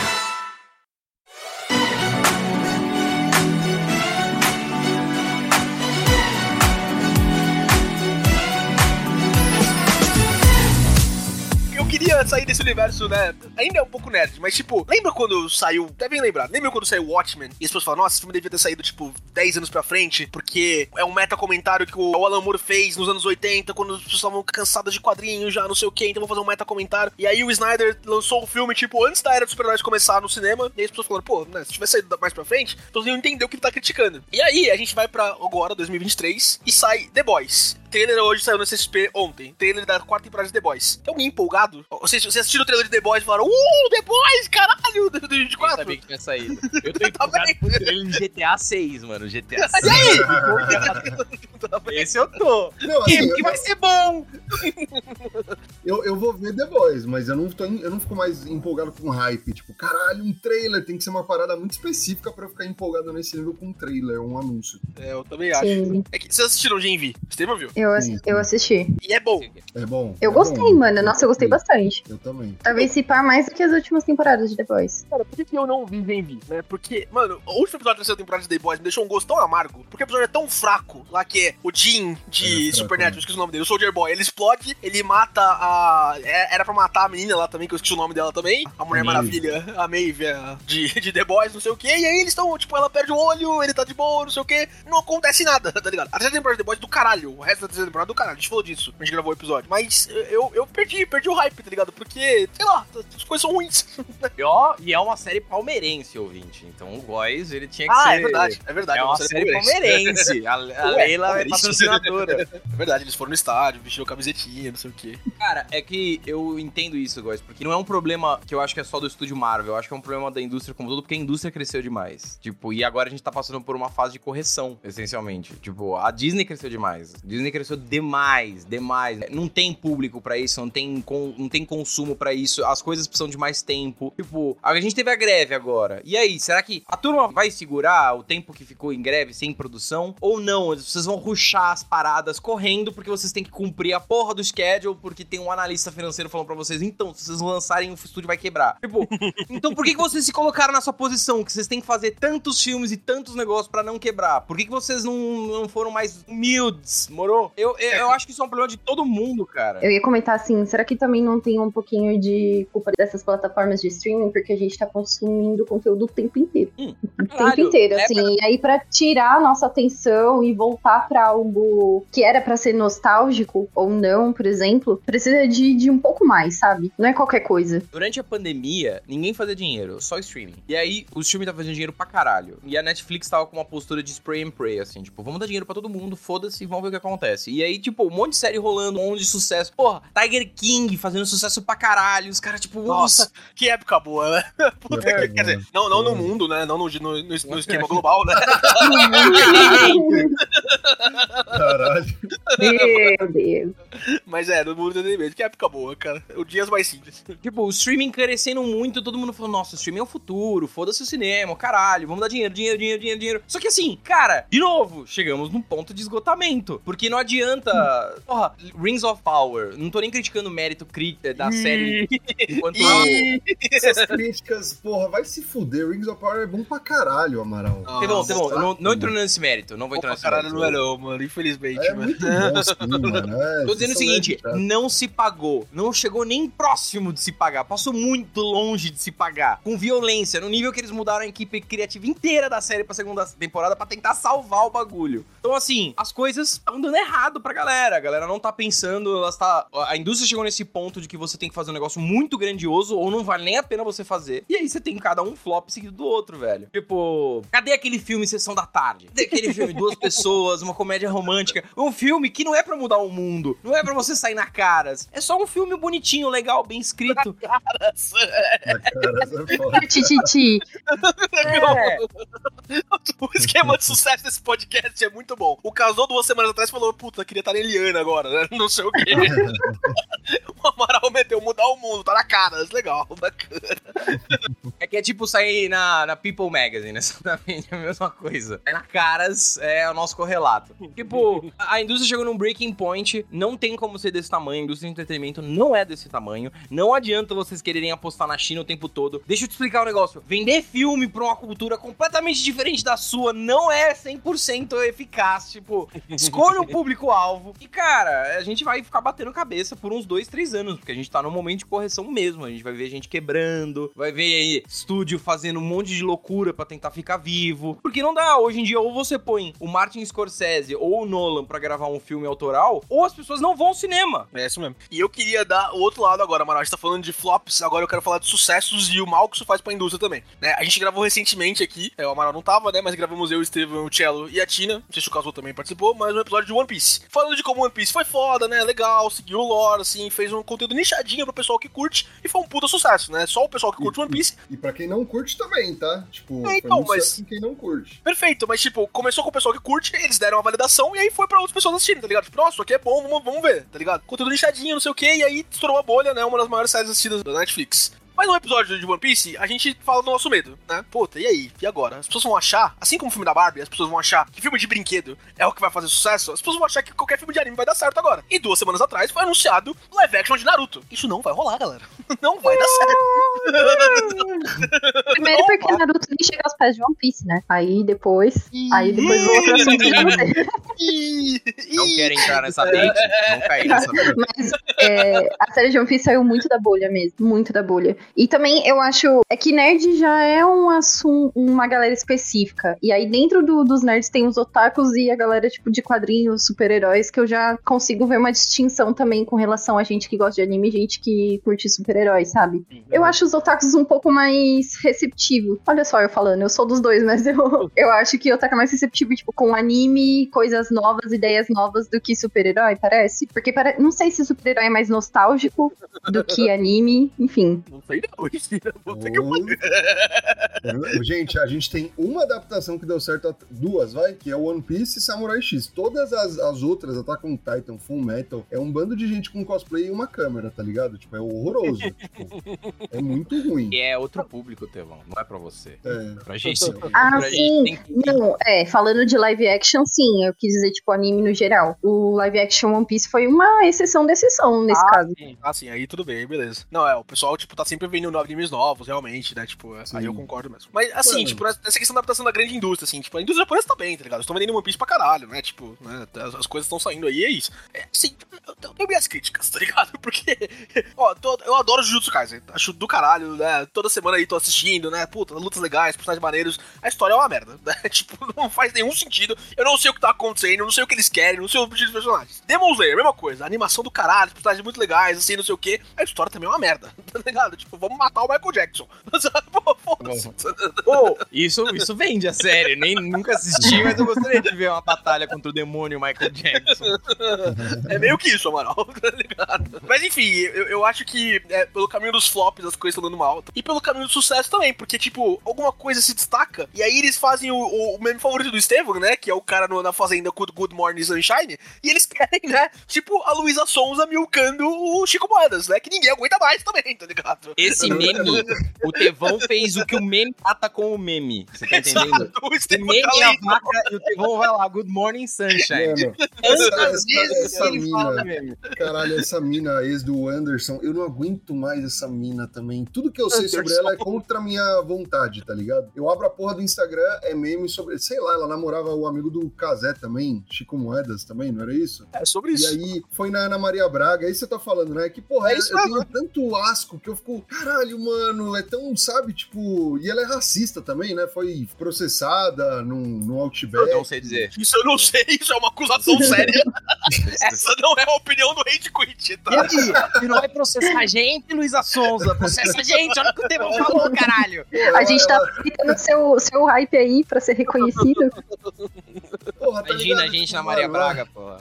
S2: queria sair desse universo, né? Ainda é um pouco nerd, mas tipo, lembra quando saiu. Devem lembrar, lembra quando saiu Watchmen? E as pessoas falam, nossa, esse filme devia ter saído, tipo, 10 anos pra frente, porque é um meta-comentário que o Alan Moore fez nos anos 80, quando as pessoas estavam cansadas de quadrinhos já, não sei o que, então vou fazer um meta-comentário. E aí o Snyder lançou o filme, tipo, antes da era dos super-heróis começar no cinema, e as pessoas falaram, pô, né, se tivesse saído mais pra frente, então iam entender o que ele tá criticando. E aí a gente vai pra agora, 2023, e sai The Boys. O trailer hoje saiu no CSP ontem. Trailer da quarta temporada de The Boys. Tem alguém empolgado? Vocês, vocês assistiram o trailer de The Boys e falaram, uh, The Boys, caralho, do
S3: Eu
S2: 24?
S3: sabia que tinha saído. Eu tô
S2: Tá
S3: empolgado com o trailer de GTA 6, mano. GTA 6.
S2: E aí?
S3: Empolgado. Esse eu tô.
S1: Não,
S3: Que,
S1: assim,
S3: que vai ser bom!
S1: eu, eu vou ver The Boys, mas eu não, tô, eu não fico mais empolgado com hype. Tipo, caralho, um trailer tem que ser uma parada muito específica pra eu ficar empolgado nesse nível com um trailer, um anúncio.
S2: É, eu também acho.
S4: Sim,
S2: É que vocês assistiram Gen Estevam viu?
S4: eu, ass-
S1: Sim.
S4: eu assisti.
S2: E é bom.
S1: É bom.
S4: Eu
S1: é
S4: gostei,
S1: bom.
S4: mano. Nossa, eu gostei bastante.
S1: Eu também.
S4: Talvez se par mais do que as últimas temporadas de The Boys.
S2: Cara, por que, que eu não vi Gen né? Porque, mano, o último episódio da terceira temporada de The Boys me deixou um gosto tão amargo. Porque o episódio é tão fraco. Lá que é o Jim de
S1: É,
S2: Supernatural,
S1: né?
S2: esqueci o nome dele, o Soldier Boy. Ele explode, ele mata a. é- Era pra matar a menina lá também, que eu esqueci o nome dela também. A Mulher
S1: Maeve.
S2: Maravilha, a Maeve de, de The Boys, não sei o que. E aí eles estão, tipo, ela perde o olho, ele tá de boa, não sei o que. Não acontece nada, tá ligado? A terceira temporada de The Boys é do caralho. O resto da terceira temporada é do caralho. A gente falou disso. A gente gravou o episódio. Mas eu, eu perdi, perdi o hype, tá ligado? Porque, sei lá, as coisas são ruins.
S3: E, ó, e é uma série palmeirense, ouvinte. Então o Boys, ele tinha que
S2: Ah,
S3: ser...
S2: é verdade, é verdade.
S3: É uma série palmeirense. A, a
S2: Ué,
S3: Leila é
S2: palmeirense.
S3: patrocinadora.
S2: É verdade, eles foram no estádio, vestiram camisetinha, não sei o quê.
S3: Cara, é que eu entendo isso, Góis, porque não é um problema que eu acho que é só do estúdio Marvel, eu acho que é um problema da indústria como um todo, porque a indústria cresceu demais. Tipo, e agora a gente tá passando por uma fase de correção, essencialmente. Tipo, a Disney cresceu demais. A Disney cresceu demais, demais. Não tem público pra isso, não tem, con- não tem consumo pra isso, as coisas precisam de mais tempo. Tipo, a gente teve a greve agora. E aí, será que a turma vai segurar o tempo que ficou em greve sem produção? Ou não? Vocês vão ruxar as paradas correndo porque vocês têm que cumprir a porra do schedule, porque tem um analista financeiro falando pra vocês, então, se vocês lançarem, o estúdio vai quebrar. Tipo, então por que, que vocês se colocaram nessa posição? Que vocês têm que fazer tantos filmes e tantos negócios pra não quebrar? Por que, que vocês não, não foram mais humildes, moro? Eu, eu, eu acho que isso é um problema de todo mundo, cara.
S4: Eu ia comentar assim, será que também não tem um pouquinho de culpa dessas plataformas de streaming? Porque a gente tá consumindo conteúdo o tempo inteiro.
S3: Hum,
S4: o tempo inteiro,
S3: é
S4: assim. E aí, pra tirar a nossa atenção e voltar pra algo que era pra ser nostálgico ou não, por exemplo, precisa de, de um pouco mais, sabe? Não é qualquer coisa.
S3: Durante a pandemia, ninguém fazia dinheiro, só streaming. E aí, o streaming tava fazendo dinheiro pra caralho. E a Netflix tava com uma postura de spray and pray, assim, tipo, vamos dar dinheiro pra todo mundo, foda-se, vamos ver o que acontece. E aí, tipo, um monte de série rolando, um monte de sucesso. Porra, Tiger King fazendo sucesso pra caralho. Os caras, tipo, nossa,
S2: Nossa, que época boa, né? Puta
S1: É,
S2: que, quer dizer, não, não no mundo, né? Não no, no, no, no esquema global, né?
S1: Caralho.
S4: Meu Deus.
S2: Mas é, no mundo do anime. Que época boa, cara. O dias mais simples.
S3: Tipo, o streaming crescendo muito, todo mundo falou, nossa, o streaming é o futuro, foda-se o cinema, caralho, vamos dar dinheiro, dinheiro, dinheiro, dinheiro, dinheiro. Só que assim, cara, de novo, chegamos num ponto de esgotamento. Porque não adianta. Porra, Rings of Power. Não tô nem criticando o mérito da série.
S1: enquanto. Essas críticas, porra, vai se fuder. Rings of Power é bom pra caralho, Amaral.
S3: Tá bom, tá bom. Não, não entro nesse mérito. Não vou entrar nesse
S2: caralho mérito. Caralho, não é não, mano. Infelizmente.
S1: É muito bom, sim, mano. É,
S3: tô dizendo o seguinte: não se pagou. Não chegou nem próximo de se pagar. Passou muito longe de se pagar. Com violência. No nível que eles mudaram a equipe criativa inteira da série pra segunda temporada pra tentar salvar o bagulho. Então, assim, as coisas estão dando errado pra galera. A galera não tá pensando, ela está. A indústria chegou nesse ponto de que você tem que fazer um negócio muito grandioso ou não vale nem a pena você fazer. E aí você tem cada um flop seguido do outro, velho. Tipo, cadê aquele filme Sessão da Tarde? Cadê aquele filme Duas Pessoas, uma comédia romântica? Um filme que não é pra mudar o mundo, não é pra você sair na caras. É só um filme bonitinho, legal, bem escrito. Na caras.
S1: Na caras é.
S4: Tititi.
S2: É. O esquema de sucesso desse podcast é muito bom. O casou duas semanas atrás falou, puta, queria estar em Eliana agora, né? Não sei o quê. o Amaral meteu mudar o mundo, tá na cara, legal, bacana.
S3: É que é tipo sair na, na People Magazine, exatamente a mesma coisa. É na caras, é o nosso correlato. Tipo, a indústria chegou num breaking point, não tem como ser desse tamanho, a indústria de entretenimento não é desse tamanho, não adianta vocês quererem apostar na China o tempo todo. Deixa eu te explicar um negócio, vender filme pra uma cultura completamente diferente da sua não é 100% eficaz, tipo, escolha o público-alvo. E, cara, a gente vai ficar batendo cabeça por uns dois, três anos, porque a gente tá num momento de correção mesmo. A gente vai ver gente quebrando, vai ver aí estúdio fazendo um monte de loucura para tentar ficar vivo. Porque não dá, hoje em dia, ou você põe o Martin Scorsese ou o Nolan para gravar um filme autoral, ou as pessoas não vão ao cinema.
S2: É isso mesmo. E eu queria dar o outro lado agora, Amaral. A gente tá falando de flops, agora eu quero falar de sucessos e o mal que isso faz pra indústria também. Né? A gente gravou recentemente aqui, é, o Amaral não tava, né? Mas gravamos eu, o Estevam, o Cello e a Tina. Não sei se o Caso também participou, mas um episódio de One Piece. Falando de como One Piece foi foda, né? Legal, seguiu o lore, assim, fez um conteúdo nichadinho pro pessoal que curte e foi um puta sucesso, né? Só o pessoal que curte
S1: e,
S2: One Piece.
S1: E, e pra quem não curte também, tá? Tipo,
S2: é, então, mas.
S1: quem não curte.
S2: Perfeito, mas tipo, começou com o pessoal que curte, eles deram uma validação e aí foi pra outras pessoas assistirem, tá ligado? Tipo, nossa, isso aqui é bom, vamos, vamos ver, tá ligado? Conteúdo nichadinho, não sei o que, e aí estourou a bolha, né? Uma das maiores séries assistidas da Netflix. Mas no episódio de One Piece, a gente fala do nosso medo, né? Puta, e aí? E agora? As pessoas vão achar, assim como o filme da Barbie, as pessoas vão achar que filme de brinquedo é o que vai fazer sucesso, as pessoas vão achar que qualquer filme de anime vai dar certo agora. E duas semanas atrás foi anunciado live action de Naruto. Isso não vai rolar, galera. Não vai dar certo.
S4: Primeiro não porque vai. Naruto nem chega aos pés de One Piece, né? Aí depois. Aí depois o outro assunto de
S3: Não quero entrar nessa mente. Não cair nessa mente.
S4: Mas é, a série de One Piece saiu muito da bolha mesmo. Muito da bolha. E também eu acho é que nerd já é um assunto, uma galera específica. E aí dentro do, dos nerds tem os otakus e a galera tipo de quadrinhos, super-heróis, que eu já consigo ver uma distinção também com relação a gente que gosta de anime e gente que curte super-heróis, sabe? Eu acho os otakus um pouco mais receptivo. Olha só eu falando, eu sou dos dois, mas eu, eu acho que o otaku é mais receptivo, tipo, com anime, coisas novas, ideias novas do que super-herói, parece. Porque para... não sei se super-herói é mais nostálgico do que anime, enfim.
S2: Não sei não,
S1: Gente, a gente tem uma adaptação que deu certo, duas, vai, que é One Piece e Samurai X. Todas as, as outras, Attack on Titan, Full Metal, é um bando de gente com cosplay e uma câmera, tá ligado? Tipo, é horroroso. tipo, é muito ruim.
S3: E é outro público, Tevão, não é pra você.
S1: É.
S3: Pra gente.
S4: Ah,
S3: pra
S4: sim.
S3: Gente tem...
S4: Não, é, falando de live action, sim, eu quis dizer, tipo, anime no geral. O live action One Piece foi uma exceção da exceção nesse
S2: ah,
S4: caso.
S2: Sim. Ah, sim, aí tudo bem, beleza. Não, é, o pessoal, tipo, tá sempre vendo animes novos, realmente, né? Tipo, Sim. aí eu concordo mesmo. Mas, assim, Mano. tipo, nessa questão da adaptação da grande indústria, assim, tipo, a indústria japonesa tá bem, tá ligado? Estão vendendo One Piece pra caralho, né? Tipo, né? As, as coisas estão saindo aí, é isso. É, assim, eu, eu tenho minhas críticas, tá ligado? Porque, ó, tô, eu adoro Jujutsu Kaisen, acho do caralho, né? Toda semana aí tô assistindo, né? Puta, lutas legais, personagens maneiros. A história é uma merda, né? Tipo, não faz nenhum sentido. Eu não sei o que tá acontecendo, não sei o que eles querem, não sei o objetivo dos personagens. Demon Slayer, mesma coisa. A animação do caralho, personagens muito legais, assim, não sei o que. A história também é uma merda, tá ligado? Tipo, vamos matar o Michael Jackson. Pô,
S3: isso, isso vende a série. Nem, nunca assisti, mas eu gostaria de ver uma batalha contra o demônio Michael Jackson.
S2: É meio que isso, Amaral, tá ligado? Mas enfim, eu, eu acho que é, pelo caminho dos flops as coisas estão dando mal. E pelo caminho do sucesso também, porque, tipo, alguma coisa se destaca. E aí eles fazem o, o, o meme favorito do Estevam, né? Que é o cara no- na fazenda com o Good Morning Sunshine. E eles querem, né? Tipo, a Luísa Sonza milcando o Chico Moedas, né? Que ninguém aguenta mais também, tá ligado?
S3: Esse meme, o Tevão fez o que o meme trata com o meme. Você tá entendendo?
S2: Exato, o
S3: meme
S2: tá
S3: é a
S2: lendo.
S3: vaca e o Tevão vai lá, Good Morning Sunshine.
S1: Mano, essa-
S3: vezes
S1: essa mina-
S3: meme.
S1: Caralho, essa mina, ex do Anderson, eu não aguento mais essa mina também. Tudo que eu sei sobre ela é contra a minha vontade, tá ligado? Eu abro a porra do Instagram, é meme sobre. Sei lá, ela namorava o amigo do Casé também, Chico Moedas também, não era isso?
S2: É sobre
S1: E
S2: isso.
S1: aí foi na Ana Maria Braga, aí você tá falando, né? Que porra,
S2: É
S1: eu,
S2: isso
S1: eu
S2: mesmo.
S1: tenho tanto asco que eu fico, caralho, mano, é tão, sabe, tipo. E ela é racista também, né? Foi processada num, num Outback.
S3: Não sei dizer.
S2: Isso eu não sei, isso é uma acusação séria. Essa não é a opinião do Rage Quit, tá?
S3: E aí, você não vai processar a gente, Luísa Sonza? Processa a gente, olha o que o Tevão falou, caralho.
S4: A gente tá aproveitando seu, seu hype aí pra ser reconhecido.
S1: porra, tá
S3: Imagina
S1: ligado?
S3: a gente
S1: Tipo,
S3: na Maria
S1: mano,
S3: Braga, porra.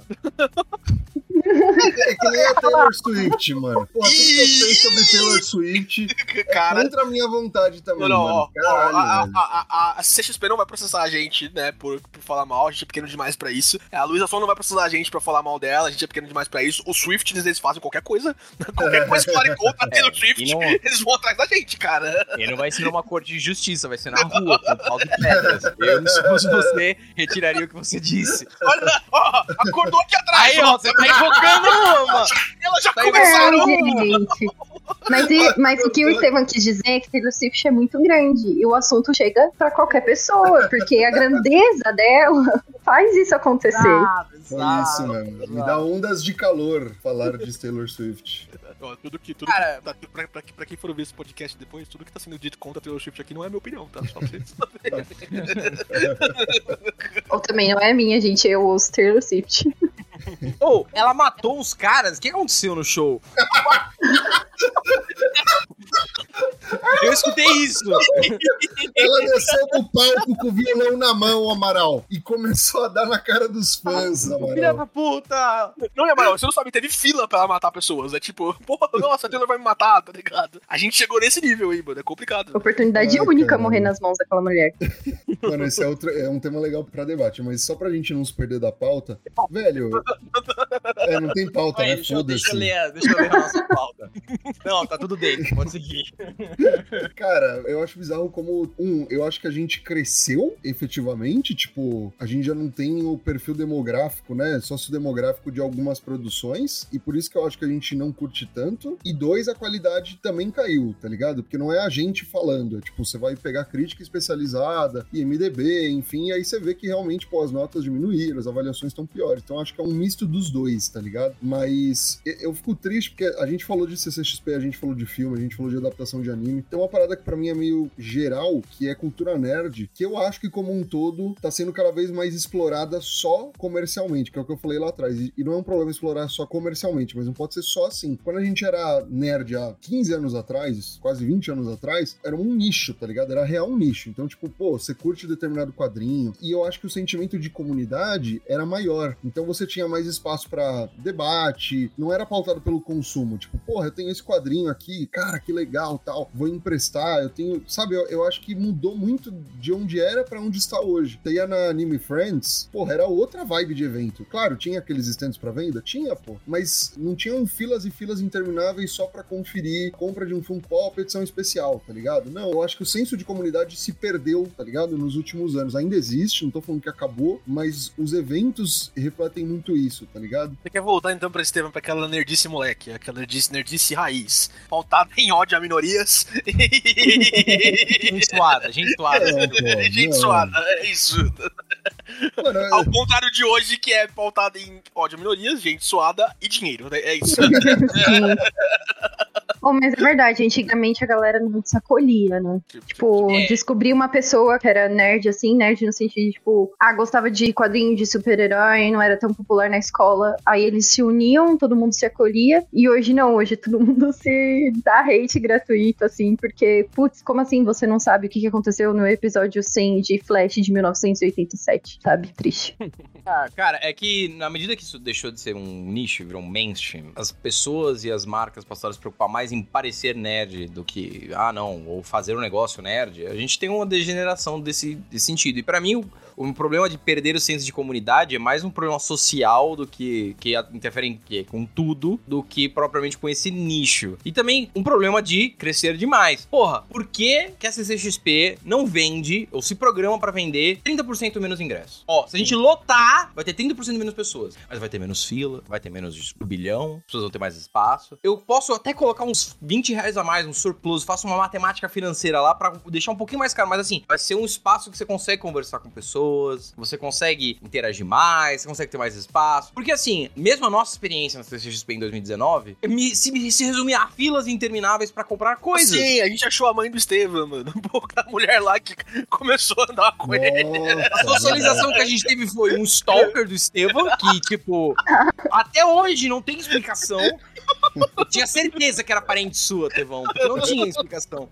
S1: É que nem a Taylor Swift, mano. Porra, tudo que eu sei sobre Taylor Swift é
S2: Cara,
S1: contra a minha vontade também,
S2: Não,
S1: mano.
S2: ó, ó,
S1: Caralho,
S2: a, a, a, a CXP não vai processar a gente, né, por, por falar mal, a gente é pequeno demais pra isso. A Luísa Son não vai processar a gente pra falar mal dela, a gente é pequeno demais pra isso. Os Swift, eles fazem qualquer coisa, qualquer coisa que falarem contra a Taylor Swift,
S3: e não-
S2: eles vão atrás da gente, cara.
S3: E não vai ser numa corte de justiça, vai ser na rua, com pau de pedras. Eu, se fosse você, retiraria o que você disse.
S2: Olha, ó, acordou aqui atrás,
S3: Aí, ó, você tá invocando uma!
S2: Elas já
S3: tá
S2: começaram.
S4: É, gente. Mas, e- mas o que o Estevam quis dizer é que Taylor Swift é muito grande e o assunto chega pra qualquer pessoa, porque a grandeza dela faz isso acontecer.
S1: Foi isso, mano. Me dá ondas de calor falar de Taylor Swift.
S2: Tudo que, tudo
S3: Cara-
S2: que, tá, pra, pra, pra quem for ouvir esse podcast depois, tudo que tá sendo dito contra Taylor Swift aqui não é minha opinião, tá? Só pra vocês saberem.
S4: Ou também não é minha, gente, eu ouço Taylor Swift.
S3: Ô, ela matou os caras? O que aconteceu no show? Eu escutei isso.
S1: Ela desceu do palco com o violão na mão, Amaral, e começou a dar na cara dos fãs,
S3: Filha
S1: Amaral.
S3: da puta!
S2: Não, Amaral, você não sabe, teve fila pra ela matar pessoas. É tipo, porra, nossa, a Taylor vai me matar, tá ligado? A gente chegou nesse nível aí, mano. É complicado.
S4: Oportunidade
S1: Ai,
S4: única
S1: caramba.
S4: morrer nas mãos daquela mulher.
S1: Mano, esse é, outro, é um tema legal pra debate, mas só pra gente não se perder da pauta. Velho, é, não tem pauta, né?
S3: deixa, eu- deixa eu
S1: Foda-se.
S3: ler, deixa eu ler a nossa pauta. Não, tá tudo dentro, pode seguir.
S1: Cara, eu acho bizarro como, um, eu acho que a gente cresceu efetivamente, tipo, a gente já não tem o perfil demográfico, né, sociodemográfico de algumas produções, e por isso que eu acho que a gente não curte tanto. E dois, a qualidade também caiu, tá ligado? Porque não é a gente falando, é tipo, você vai pegar crítica especializada, IMDB, enfim, e aí você vê que realmente, pô, as notas diminuíram, as avaliações estão piores. Então acho que é um misto dos dois, tá ligado? Mas eu fico triste porque a gente falou de CCXP, a gente falou de filme, a gente falou de adaptação de anime. Tem uma parada que pra mim é meio geral, que é cultura nerd, que eu acho que como um todo tá sendo cada vez mais explorada só comercialmente, que é o que eu falei lá atrás. E não é um problema explorar só comercialmente, mas não pode ser só assim. Quando a gente era nerd há 15 anos atrás, quase 20 anos atrás, era um nicho, tá ligado? Era real um nicho. Então, tipo, pô, você curte determinado quadrinho. E eu acho que o sentimento de comunidade era maior. Então você tinha mais espaço pra debate, não era pautado pelo consumo. Tipo, porra, eu tenho esse quadrinho aqui, cara, que legal, tal, vou emprestar, eu tenho. Sabe, eu, eu acho que mudou muito de onde era pra onde está hoje. Você ia na Anime Friends, porra, era outra vibe de evento. Claro, tinha aqueles stands pra venda? Tinha, pô. Mas não tinham filas e filas intermináveis só pra conferir compra de um Funko Pop edição especial, tá ligado? Não, eu acho que o senso de comunidade se perdeu, tá ligado? Nos últimos anos. Ainda existe, não tô falando que acabou, mas os eventos refletem muito isso, tá ligado?
S2: Você quer voltar então pra esse tema, pra aquela nerdice moleque, aquela nerdice, nerdice raiz, pautada em ódio a minorias
S3: Gente suada, gente suada.
S1: É,
S2: Gente suada, é isso.
S1: Mano,
S2: Ao contrário de hoje, que é pautada em ódio a minorias, gente suada e dinheiro, né? é isso.
S4: Oh, mas é verdade, antigamente a galera não se acolhia, né? Tipo, tipo é. descobrir uma pessoa que era nerd, assim, nerd no sentido de, tipo, ah, gostava de quadrinho de super-herói, não era tão popular na escola. Aí eles se uniam, todo mundo se acolhia. E hoje não, hoje todo mundo se dá hate gratuito, assim, porque, putz, como assim você não sabe o que aconteceu no episódio 100 de Flash de 1987, sabe? Triste.
S3: Ah, cara, é que na medida que isso deixou de ser um nicho, virou um mainstream, as pessoas e as marcas passaram a se preocupar mais em parecer nerd do que, ah, não, ou fazer um negócio nerd. A gente tem uma degeneração desse, desse sentido. E para mim, o, o problema de perder o senso de comunidade é mais um problema social do que, que interfere em, que, com tudo, do que propriamente com esse nicho. E também um problema de crescer demais. Porra, por que, que a CCXP não vende ou se programa para vender 30% menos ingressos? Ó, se a gente lotar, vai ter 30% menos pessoas. Mas vai ter menos fila, vai ter menos bilhão, as pessoas vão ter mais espaço. Eu posso até colocar uns 20 reais a mais, um surplus, faço uma matemática financeira lá para deixar um pouquinho mais caro, mas assim, vai ser um espaço que você consegue conversar com pessoas, você consegue interagir mais, você consegue ter mais espaço. Porque assim, mesmo a nossa experiência na CCXP em 2019, me, se, se resumir a filas intermináveis para comprar coisas.
S2: Sim, a gente achou a mãe do Estevam, mano. Pô, a mulher lá que começou a andar com ele.
S3: A socialização que a gente teve foi um stalker do Estevam, que, tipo, até hoje não tem explicação. Tinha certeza que era parente sua, Tevão, não tinha explicação.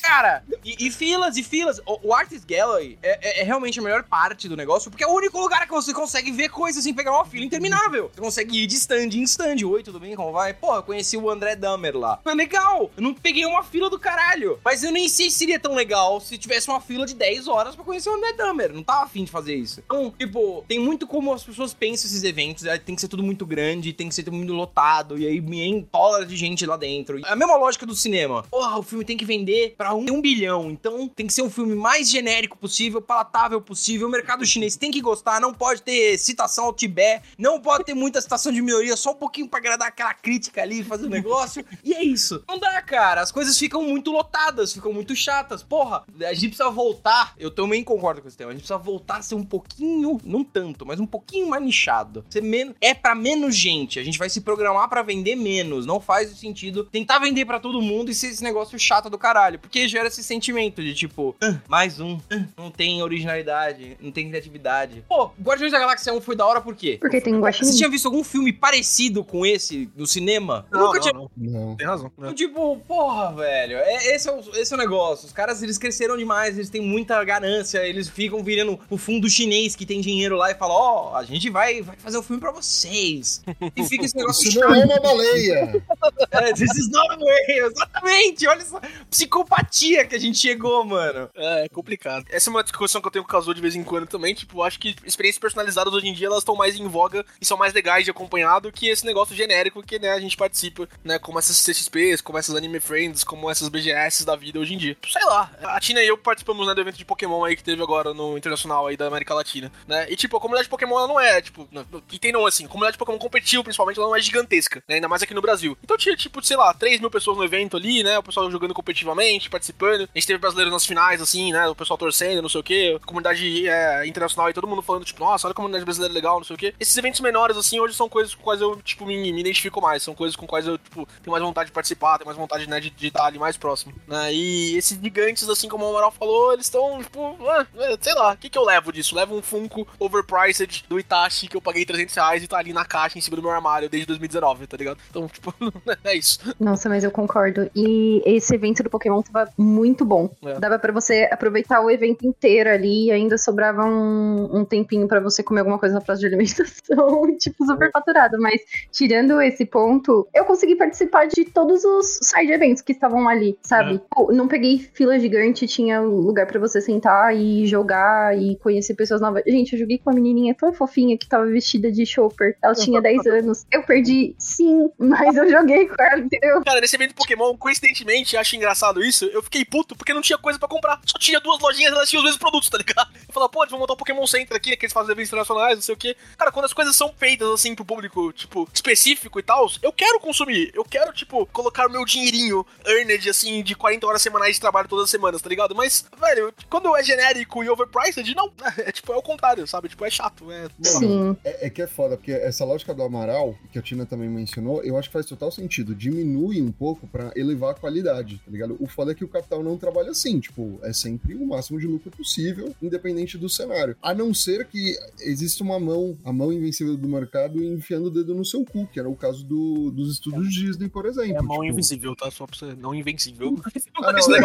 S3: Cara, e, e, filas e filas. O, o Artist Gallery é, é, é, realmente a melhor parte do negócio, porque é o único lugar que você consegue ver coisas sem pegar uma fila interminável. Você consegue ir de stand em stand. Oi, tudo bem? Como vai? Pô, eu conheci o André Dummer lá. Foi legal. Eu não peguei uma fila do caralho. Mas eu nem sei se seria tão legal se tivesse uma fila de 10 horas pra conhecer o André Dummer. Não tava afim de fazer isso. Então, tipo, tem muito como as pessoas pensam esses eventos. Tem que ser tudo muito grande, tem que ser tudo muito lotado. E aí me entola de gente lá dentro. É a mesma lógica do cinema. Porra, o filme tem que vender pra um, um bilhão. Então tem que ser um filme mais genérico possível, palatável possível. O mercado chinês tem que gostar, não pode ter citação ao Tibete, não pode ter muita citação de minoria, só um pouquinho pra agradar aquela crítica ali, fazer o um negócio. e é isso. Não dá, cara. As coisas ficam muito lotadas, ficam muito chatas. Porra, a gente precisa voltar. Eu também concordo com esse tema. A gente precisa voltar a ser um pouquinho, não tanto, mas um pouquinho mais nichado. Ser menos, é para menos gente. A gente vai se programar para vender menos. Não faz sentido tentar vender para todo mundo e ser esse negócio chato do caralho. Porque gera esse sentimento de tipo, ah, mais um, ah, não tem originalidade, não tem criatividade. Pô, Guardiões da Galáxia 1 foi da hora por quê?
S4: Porque tem Guaxinim.
S3: Você tinha visto algum filme parecido com esse no cinema?
S2: Não, nunca não, tinha. Não. não. Tem razão.
S3: Né? Tipo, porra, velho, é, esse, é o, esse é o negócio. Os caras, eles cresceram demais, eles têm muita ganância, eles ficam virando o fundo chinês que tem dinheiro lá e falam, ó, oh, a gente vai, vai fazer o um filme pra vocês. E fica esse negócio
S1: Isso não é uma baleia.
S3: é, this is not a way, exatamente. Olha essa psicopatia que a gente chegou, mano.
S2: É, é complicado. Essa é uma discussão que eu tenho com o Kazu de vez em quando também. Tipo, acho que experiências personalizadas hoje em dia elas estão mais em voga e são mais legais de acompanhar do que esse negócio genérico que, né, a gente participa, né? Como essas CXPs, como essas Anime Friends, como essas BGS da vida hoje em dia. Sei lá. A Tina e eu participamos, né, do evento de Pokémon aí que teve agora no Internacional aí da América Latina, né? E, tipo, a comunidade de Pokémon ela não é, tipo, não, assim, a comunidade de Pokémon competitiva, principalmente, ela não é gigantesca, né? Ainda mais aqui no Brasil. Então tinha, tipo, sei lá, 3 mil pessoas no evento ali, né? O pessoal jogando competitivamente, participando. A gente teve brasileiros nas finais, assim, né? O pessoal torcendo, não sei o quê. Comunidade é, internacional e todo mundo falando, tipo, nossa, olha a comunidade brasileira legal, não sei o quê. Esses eventos menores, assim, hoje são coisas com quais eu, tipo, me, me identifico mais. São coisas com quais eu, tipo, tenho mais vontade de participar, tenho mais vontade, né, de, de estar ali mais próximo. Né? E esses gigantes, assim, como o Amaral falou, eles estão, tipo, ah, sei lá, o que, que eu levo disso? levo um Funko overpriced do Itachi que eu paguei 300 reais e tá ali na caixa em cima do meu armário desde 2019, tá ligado? Então, tipo, é isso.
S4: Nossa, mas eu concordo. E esse evento do Pokémon tava muito bom. É. Dava para você aproveitar o evento inteiro ali e ainda sobrava um, um tempinho para você comer alguma coisa na praça de alimentação, tipo, super faturado. Mas tirando esse ponto, eu consegui participar de todos os side eventos que estavam ali, sabe? É. não peguei fila gigante, tinha lugar para você sentar e jogar e conhecer pessoas novas. Gente, eu joguei com uma menininha tão fofinha que tava vestida de shopper. Ela tinha 10 anos. Eu perdi, sim, mas eu joguei com ela, entendeu?
S2: Cara, nesse evento Pokémon, coincidentemente, acho engraçado isso. Eu fiquei puto porque não tinha coisa pra comprar. Só tinha duas lojinhas e elas tinham os mesmos produtos, tá ligado? Eu falava, pô, eles vão montar o um Pokémon Center aqui, que eles fazem eventos internacionais, não sei o quê. Cara, quando as coisas são feitas assim pro público, tipo, específico e tal, eu quero consumir. Eu quero, tipo, colocar o meu dinheirinho earned, assim, de 40 horas semanais de trabalho todas as semanas, tá ligado? Mas, velho, quando é genérico e overpriced, não. É tipo, é o contrário, sabe? Tipo, é chato. É,
S4: Sim.
S1: É, é que é foda, porque essa lógica do Amaral, que a Tina também mencionou, eu acho que faz total sentido. Diminui um pouco para elevar a qualidade, tá ligado? O foda é que o capital não trabalha assim, tipo, é sempre o máximo de lucro possível, independente do cenário. A não ser que exista uma mão, a mão invencível do mercado enfiando o dedo no seu cu, que era o caso do, dos estúdios Disney, por exemplo. É
S2: a mão tipo... invisível, tá? Só pra você. Não invencível.
S1: Ah, não, é...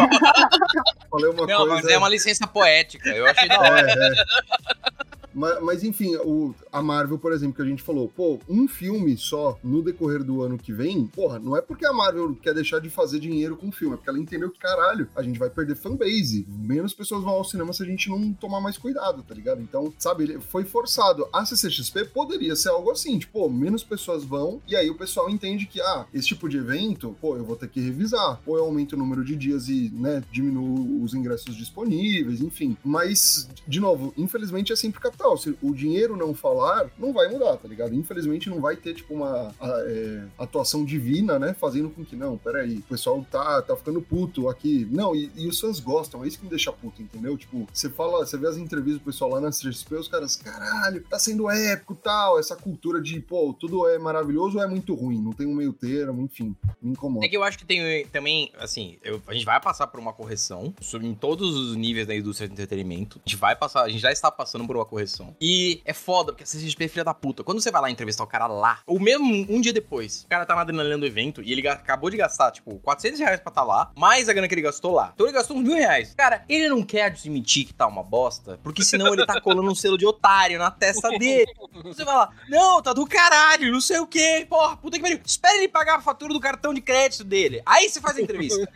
S1: Falei uma
S3: não,
S1: coisa...
S3: mas é uma licença poética. Eu achei da hora. É, é.
S1: Mas, mas, enfim, o, a Marvel, por exemplo, que a gente falou, pô, um filme só no decorrer do ano que vem, porra, não é porque a Marvel quer deixar de fazer dinheiro com o filme, é porque ela entendeu que, caralho, a gente vai perder fanbase. Menos pessoas vão ao cinema se a gente não tomar mais cuidado, tá ligado? Então, sabe, foi forçado. A CCXP poderia ser algo assim, tipo, menos pessoas vão, e aí o pessoal entende que, ah, esse tipo de evento, pô, eu vou ter que revisar. Ou eu aumento o número de dias e, né, diminuo os ingressos disponíveis, enfim. Mas, de novo, infelizmente é sempre capital se o dinheiro não falar, não vai mudar, tá ligado? Infelizmente não vai ter, tipo, uma a, é, atuação divina, né? Fazendo com que, não, peraí, o pessoal tá, tá ficando puto aqui. Não, e, e os fãs gostam, é isso que me deixa puto, entendeu? Tipo, você fala, você vê as entrevistas do pessoal lá na CGSP, os caras, caralho, tá sendo épico tal, essa cultura de, pô, tudo é maravilhoso ou é muito ruim, não tem um meio termo, enfim, me incomoda.
S3: É que eu acho que tem também, assim, eu, a gente vai passar por uma correção sobre, em todos os níveis da indústria de entretenimento. A gente vai passar, a gente já está passando por uma correção e é foda, porque a CCXP é filha da puta. Quando você vai lá entrevistar o cara lá, o mesmo um dia depois, o cara tá na adrenalina do evento e ele acabou de gastar, tipo, 400 reais pra estar tá lá, mais a grana que ele gastou lá. Então ele gastou uns mil reais. Cara, ele não quer admitir que tá uma bosta, porque senão ele tá colando um selo de otário na testa dele. Você vai lá, não, tá do caralho, não sei o quê. Porra, puta que pariu. Espera ele pagar a fatura do cartão de crédito dele. Aí você faz a entrevista.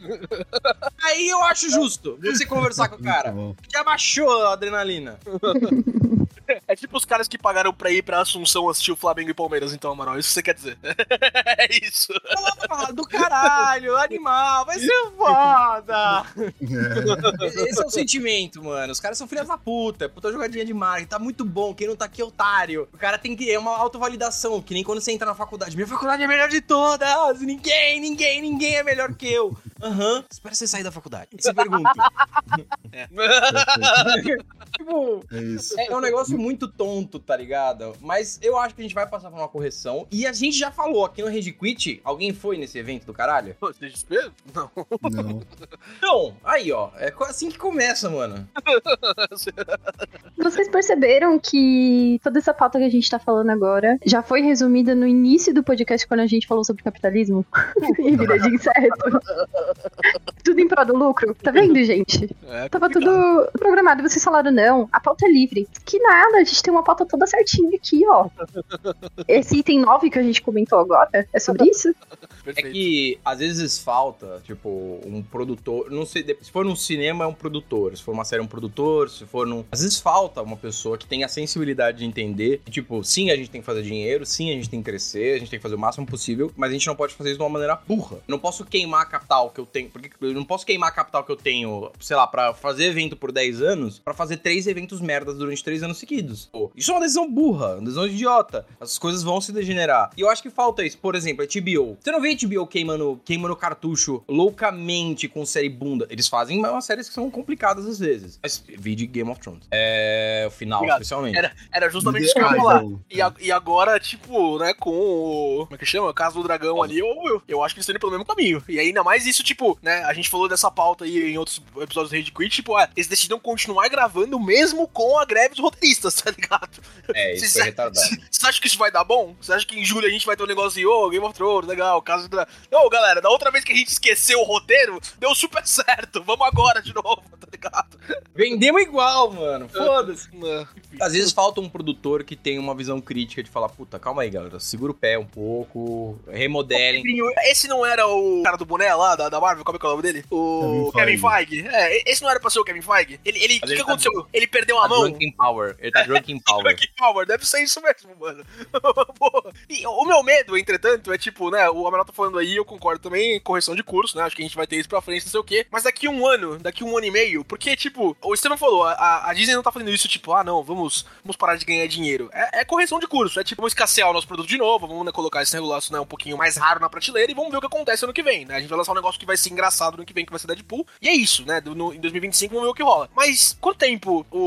S3: Aí eu acho justo você conversar com o cara. Já baixou a adrenalina.
S2: É tipo os caras que pagaram pra ir pra Assunção assistir o Flamengo e Palmeiras, então, Amaral. Isso que você quer dizer. é isso.
S3: Ah, do caralho, animal, vai ser foda. É. Esse é o sentimento, mano. Os caras são filhas da puta. Puta jogadinha de marketing. Tá muito bom. Quem não tá aqui é otário. O cara tem que. É uma autovalidação, que nem quando você entra na faculdade. Minha faculdade é a melhor de todas. Ninguém, ninguém, ninguém é melhor que eu. Aham. Uhum. Espera você sair da faculdade. Você pergunta. é. tipo, é, isso. é um negócio muito tonto, tá ligado? Mas eu acho que a gente vai passar por uma correção. E a gente já falou aqui no Rage Quit. Alguém foi nesse evento do caralho?
S2: Desespero? Não.
S1: Não.
S3: Então, aí, ó. É assim que começa, mano.
S4: Vocês perceberam que toda essa pauta que a gente tá falando agora já foi resumida no início do podcast quando a gente falou sobre capitalismo? e vida de inseto. tudo em prol do lucro. Tá vendo, gente? É Tava tudo programado. Vocês falaram, não, a pauta é livre. Que nada, a gente tem uma pauta toda certinha aqui, ó. Esse item 9 que a gente comentou agora, é sobre isso?
S3: Perfeito. É que às vezes falta, tipo, um produtor. Não sei, se for num cinema é um produtor, se for uma série é um produtor, se for num. Às vezes falta uma pessoa que tenha a sensibilidade de entender que, tipo, sim, a gente tem que fazer dinheiro, sim, a gente tem que crescer, a gente tem que fazer o máximo possível, mas a gente não pode fazer isso de uma maneira burra. Eu não posso queimar a capital que eu tenho. Porque eu não posso queimar a capital que eu tenho, sei lá, pra fazer evento por 10 anos, para fazer três eventos merdas durante três anos seguidos. Pô, isso é uma decisão burra, uma decisão idiota. As coisas vão se degenerar. E eu acho que falta isso. Por exemplo, a HBO. Você não vê a HBO queimando, queimando cartucho loucamente com série bunda. Eles fazem umas séries que são complicadas às vezes. Mas vi de Game of Thrones. É. O final, Obrigado. especialmente.
S2: Era, era justamente isso que eu ia falar. E, a, e agora, tipo, né, com o. Como é que chama? O caso do dragão ali, eu, eu, eu acho que eles estão indo pelo mesmo caminho. E ainda mais isso, tipo, né? A gente falou dessa pauta aí em outros episódios do Rage Quit, tipo, é, eles decidem continuar gravando mesmo com a greve dos roteiristas, tá ligado?
S3: É, isso é retardado.
S2: Você acha que isso vai dar bom? Você acha que em julho a gente vai ter um negócio de, ô, oh, Game of Thrones, legal, caso do... Não, galera, da outra vez que a gente esqueceu o roteiro, deu super certo, vamos agora de novo, tá ligado?
S3: Vendemos igual, mano, foda-se. Às vezes falta um produtor que tem uma visão crítica de falar, puta, calma aí, galera, segura o pé um pouco, remodelem.
S2: Esse não era o cara do boné lá, da, da Marvel, como é que é o nome dele? O Kevin Feige. Kevin Feige. É, esse não era pra ser o Kevin Feige. Ele, ele, o que, que tá aconteceu? Ele, ele perdeu a
S3: Tá
S2: mão.
S3: power. Ele tá drunk in power.
S2: Drunk Power, deve ser isso mesmo, mano. E o meu medo, entretanto, é tipo, né, o Amaral tá falando aí, eu concordo também, correção de curso, né, acho que a gente vai ter isso pra frente, não sei o quê, mas daqui um ano, daqui um ano e meio, porque, tipo, o Estevam falou, a, a Disney não tá fazendo isso, tipo, ah, não, vamos, vamos parar de ganhar dinheiro. É, é correção de curso, é tipo, vamos escassear o nosso produto de novo, vamos né, colocar esse negócio, né, um pouquinho mais raro na prateleira e vamos ver o que acontece ano que vem, né, a gente vai lançar um negócio que vai ser engraçado no que vem, que vai ser Deadpool, e é isso, né, no- em 2025 vamos ver o que rola. Mas, quanto tempo o,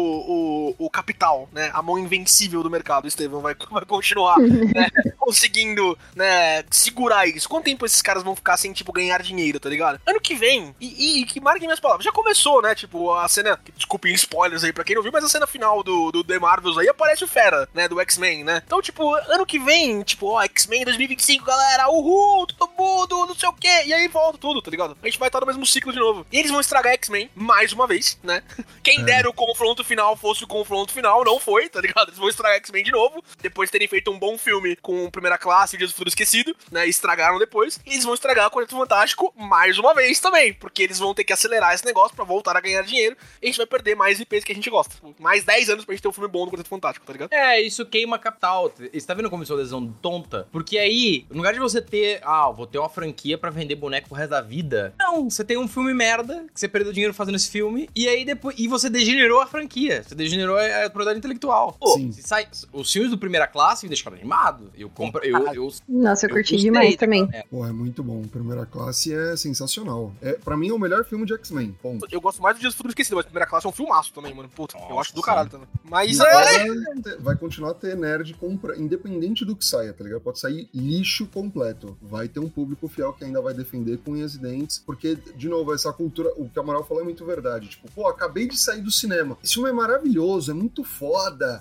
S2: o, o capital, né, a mão invencível do mercado, Estevam, vai, vai continuar né, conseguindo, né, segurar isso? Quanto tempo esses caras vão ficar sem, tipo, ganhar dinheiro, tá ligado? Ano que vem, e, e que marquem minhas palavras, já começou, né, tipo, a cena, desculpem spoilers aí pra quem não viu, mas a cena final do, do The Marvels aí aparece o Fera, né, do X-Men, né? Então, tipo, ano que vem, tipo, ó, X-Men 2025, galera, uhul, todo mundo, não sei o quê, e aí volta tudo, tá ligado? A gente vai estar no mesmo ciclo de novo. E eles vão estragar X-Men mais uma vez, né? Quem dera o confronto final fosse o confronto final, não foi, tá ligado? Eles vão estragar X-Men de novo, depois de terem feito um bom filme com Primeira Classe e Dias do Futuro Esquecido, né? Estragaram depois. E eles vão estragar o Quarteto Fantástico mais uma vez também, porque eles vão ter que acelerar esse negócio pra voltar a ganhar dinheiro e a gente vai perder mais IPs que a gente gosta. Mais 10 anos pra gente ter um filme bom do Quarteto Fantástico, tá ligado?
S3: É, isso queima capital. Você tá vendo como isso é uma decisão tonta? Porque aí, no lugar de você ter, ah, vou ter uma franquia pra vender boneco pro resto da vida. Não, você tem um filme merda, que você perdeu dinheiro fazendo esse filme, e aí depois. E você degenerou a franquia. Você degenerou a propriedade intelectual. Pô,
S1: Sim.
S3: se sai, os filmes do primeira classe me deixaram animado. Eu compro. Eu, eu,
S4: Nossa, eu,
S3: eu
S4: curti
S3: gostei,
S4: demais também.
S3: É.
S1: Pô, é muito bom. Primeira classe é sensacional. É, pra mim é o melhor filme de X-Men. Ponto.
S2: Eu gosto mais do Dias do Futuro Esquecido, mas Primeira Classe é um filmaço também, mano. Puta, eu
S3: Nossa,
S2: acho do caralho também. Mas é.
S1: agora vai continuar a ter nerd compra, independente do que saia, tá ligado? Pode sair lixo completo. Vai ter um público fiel que ainda vai defender com unhas e dentes, porque, de novo, essa cultura, o que o Amaral falou é muito verdade. Tipo, pô, acabei de sair do cinema. Esse filme é maravilhoso, é muito foda.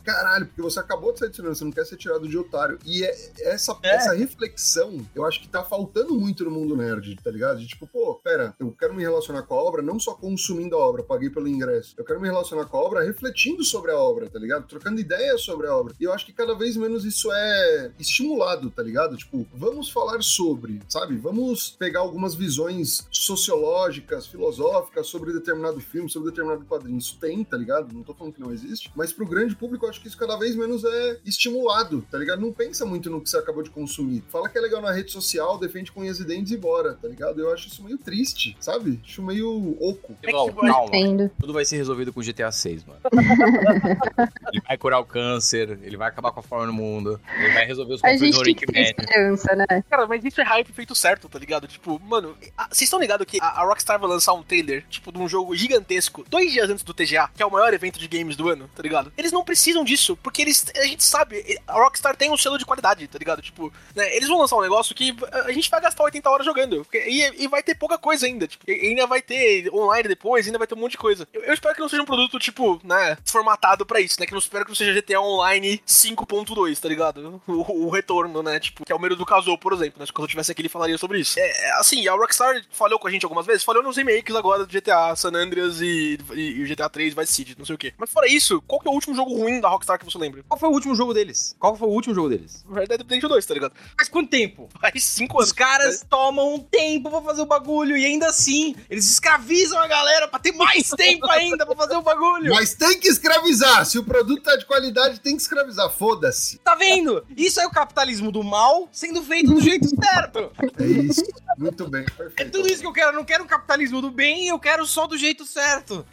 S1: Caralho, porque você acabou de sair do cinema, você não quer ser tirado de otário. E é- essa,
S3: É.
S1: essa reflexão, eu acho que tá faltando muito no mundo nerd, tá ligado? De tipo, pô, pera, eu quero me relacionar com a obra, não só consumindo a obra, paguei pelo ingresso. Eu quero me relacionar com a obra refletindo sobre a obra, tá ligado? Trocando ideias sobre a obra. E eu acho que cada vez menos isso é estimulado, tá ligado? Tipo, vamos falar sobre, sabe? Vamos pegar algumas visões sociológicas, filosóficas sobre determinado filme, sobre determinado quadrinho. Isso tem, tá ligado? Não tô falando que não existe, mas pro grande público eu acho que isso cada vez menos é estimulado, tá ligado? Não pensa muito no que você acabou de consumir. Fala que é legal na rede social, defende com unhas e dentes e bora, tá ligado? Eu acho isso meio triste, sabe? Acho meio oco.
S3: Bom,
S2: que-
S3: calma.
S4: Entendo.
S3: Tudo vai ser resolvido com GTA 6, mano. ele vai curar o câncer, ele vai acabar com a fome no mundo, ele vai resolver os conflitos
S4: ter
S3: Man.
S4: esperança, né?
S2: Cara, mas isso é hype feito certo, tá ligado? Tipo, mano, vocês estão ligados que a, a Rockstar vai lançar um trailer, tipo, de um jogo gigantesco, dois dias antes do TGA, que é o maior evento de games do ano, tá ligado? Eles não precisam disso, porque eles, a gente sabe, a Rockstar tem um selo de qualidade, tá ligado? Tipo, né, eles vão lançar um negócio que a gente vai gastar 80 horas jogando, e, e vai ter pouca coisa ainda, tipo, ainda vai ter online depois, ainda vai ter um monte de coisa. Eu, eu espero que não seja um produto, tipo, né, formatado pra isso, né, que não espero que não seja GTA Online 5.2, tá ligado? O, o retorno, né, tipo, que é o medo do Kazoo, por exemplo, né, se Kazoo tivesse aqui, ele falaria sobre isso. É, é, assim, a Rockstar falhou com a gente algumas vezes, falhou nos remakes agora do GTA San Andreas e, e, e o GTA 3 Vice City, não sei o quê. Mas fora isso, qual que é o último jogo ruim da Rockstar que você lembra?
S3: Qual foi o último jogo deles? Qual foi o último jogo deles?
S2: Red Dead Redemption 2, tá ligado?
S3: Faz quanto tempo?
S2: Faz 5 anos.
S3: Os caras tomam um tempo pra fazer o bagulho e ainda assim eles escravizam a galera pra ter mais tempo ainda pra fazer o bagulho.
S1: Mas tem que escravizar! Se o produto tá de qualidade, tem que escravizar. Foda-se.
S3: Tá vendo? Isso é o capitalismo do mal sendo feito do jeito certo.
S1: É isso. Muito bem,
S3: É
S1: perfeito.
S3: tudo isso que eu quero. Eu não quero o capitalismo do bem, eu quero só do jeito certo.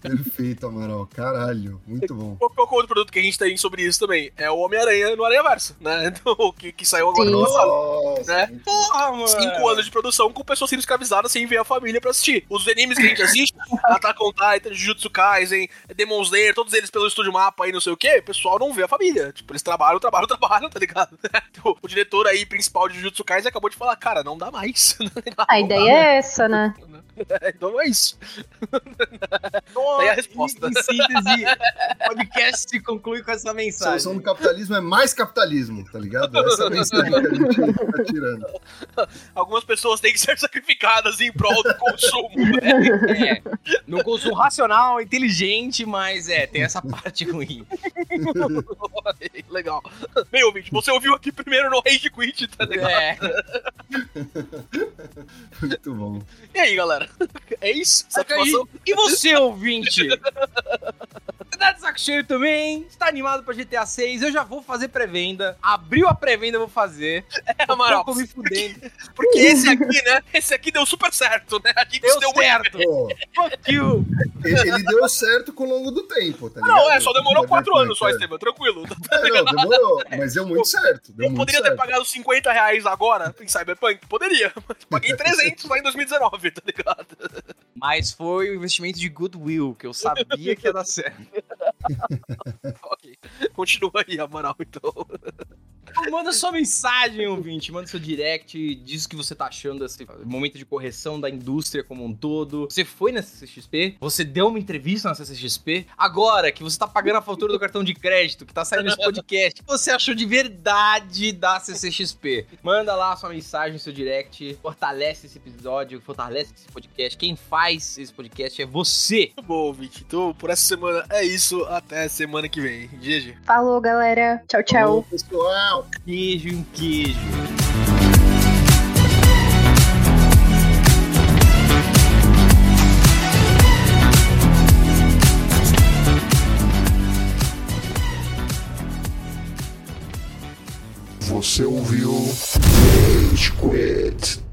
S1: Perfeito, Amaral. Caralho. Muito bom.
S2: Qual, qual é o outro produto que a gente tem sobre isso também? É o Homem-Aranha no Aranha Verso, né? Do- que, que saiu agora no passado.
S1: Nossa,
S2: Né?
S3: Porra, mano.
S2: Cinco anos de produção com pessoas sendo escravizadas sem ver a família pra assistir. Os animes que a gente assiste, Attack on Titan, Jujutsu Kaisen, Demon Slayer, todos eles pelo estúdio mapa aí, não sei o que, o pessoal não vê a família. Tipo, eles trabalham, trabalham, trabalham, tá ligado? o, o diretor aí principal de Jujutsu Kaisen acabou de falar, cara, não dá mais.
S4: A ideia é essa, né?
S2: Então é isso.
S3: Nossa,
S2: Daí a resposta.
S3: Em, em síntese, o podcast se conclui com essa
S1: A
S3: mensagem.
S1: solução do capitalismo é mais capitalismo, tá ligado? Essa é a mensagem que a gente tá tirando.
S2: Algumas pessoas têm que ser sacrificadas em prol do consumo. né?
S3: É, no consumo racional, inteligente, mas é, tem essa parte ruim.
S2: Legal. Bem, ouvinte, você ouviu aqui primeiro no Rage Quit, tá ligado?
S3: É.
S1: Muito bom.
S2: E aí, galera? É isso? Satisfação?
S3: E você, ouvinte? Saco cheio também. Está animado pra GTA 6. Eu já vou fazer pré-venda. Abriu a pré-venda, eu vou fazer.
S2: É, Amaral.
S3: Tô me fudendo.
S2: Porque esse aqui, né? Esse aqui deu super certo, né? A gente
S3: Deu
S2: deu
S3: certo. Fuck you.
S1: ele, ele deu certo com o longo do tempo, tá ligado?
S2: Não, é, só demorou quatro
S1: Cyberpunk,
S2: anos só. Esteban, tranquilo.
S1: É, não, demorou, mas deu muito certo. Deu
S2: Eu
S1: muito
S2: poderia
S1: certo.
S2: ter pagado 50 reais agora em Cyberpunk? Poderia, mas paguei 300 lá em 2019, tá ligado?
S3: Mas foi o investimento de goodwill, que eu sabia que ia dar certo.
S2: ok, continua aí, Amaral, então.
S3: Manda sua mensagem, ouvinte. Manda seu direct. Diz o que você tá achando desse momento de correção da indústria como um todo. Você foi na CCXP? Você deu uma entrevista na CCXP? Agora que você tá pagando a fatura do cartão de crédito, que tá saindo esse podcast, o que você achou de verdade da CCXP? Manda lá sua mensagem, seu direct. Fortalece esse episódio, fortalece esse podcast. Quem faz esse podcast é você.
S2: Muito bom, ouvinte. Então, por essa semana é isso. Até semana que vem. GG.
S4: Falou, galera. Tchau, tchau.
S1: Falou, pessoal.
S3: Queijo em queijo.
S5: Você ouviu Rage Quit.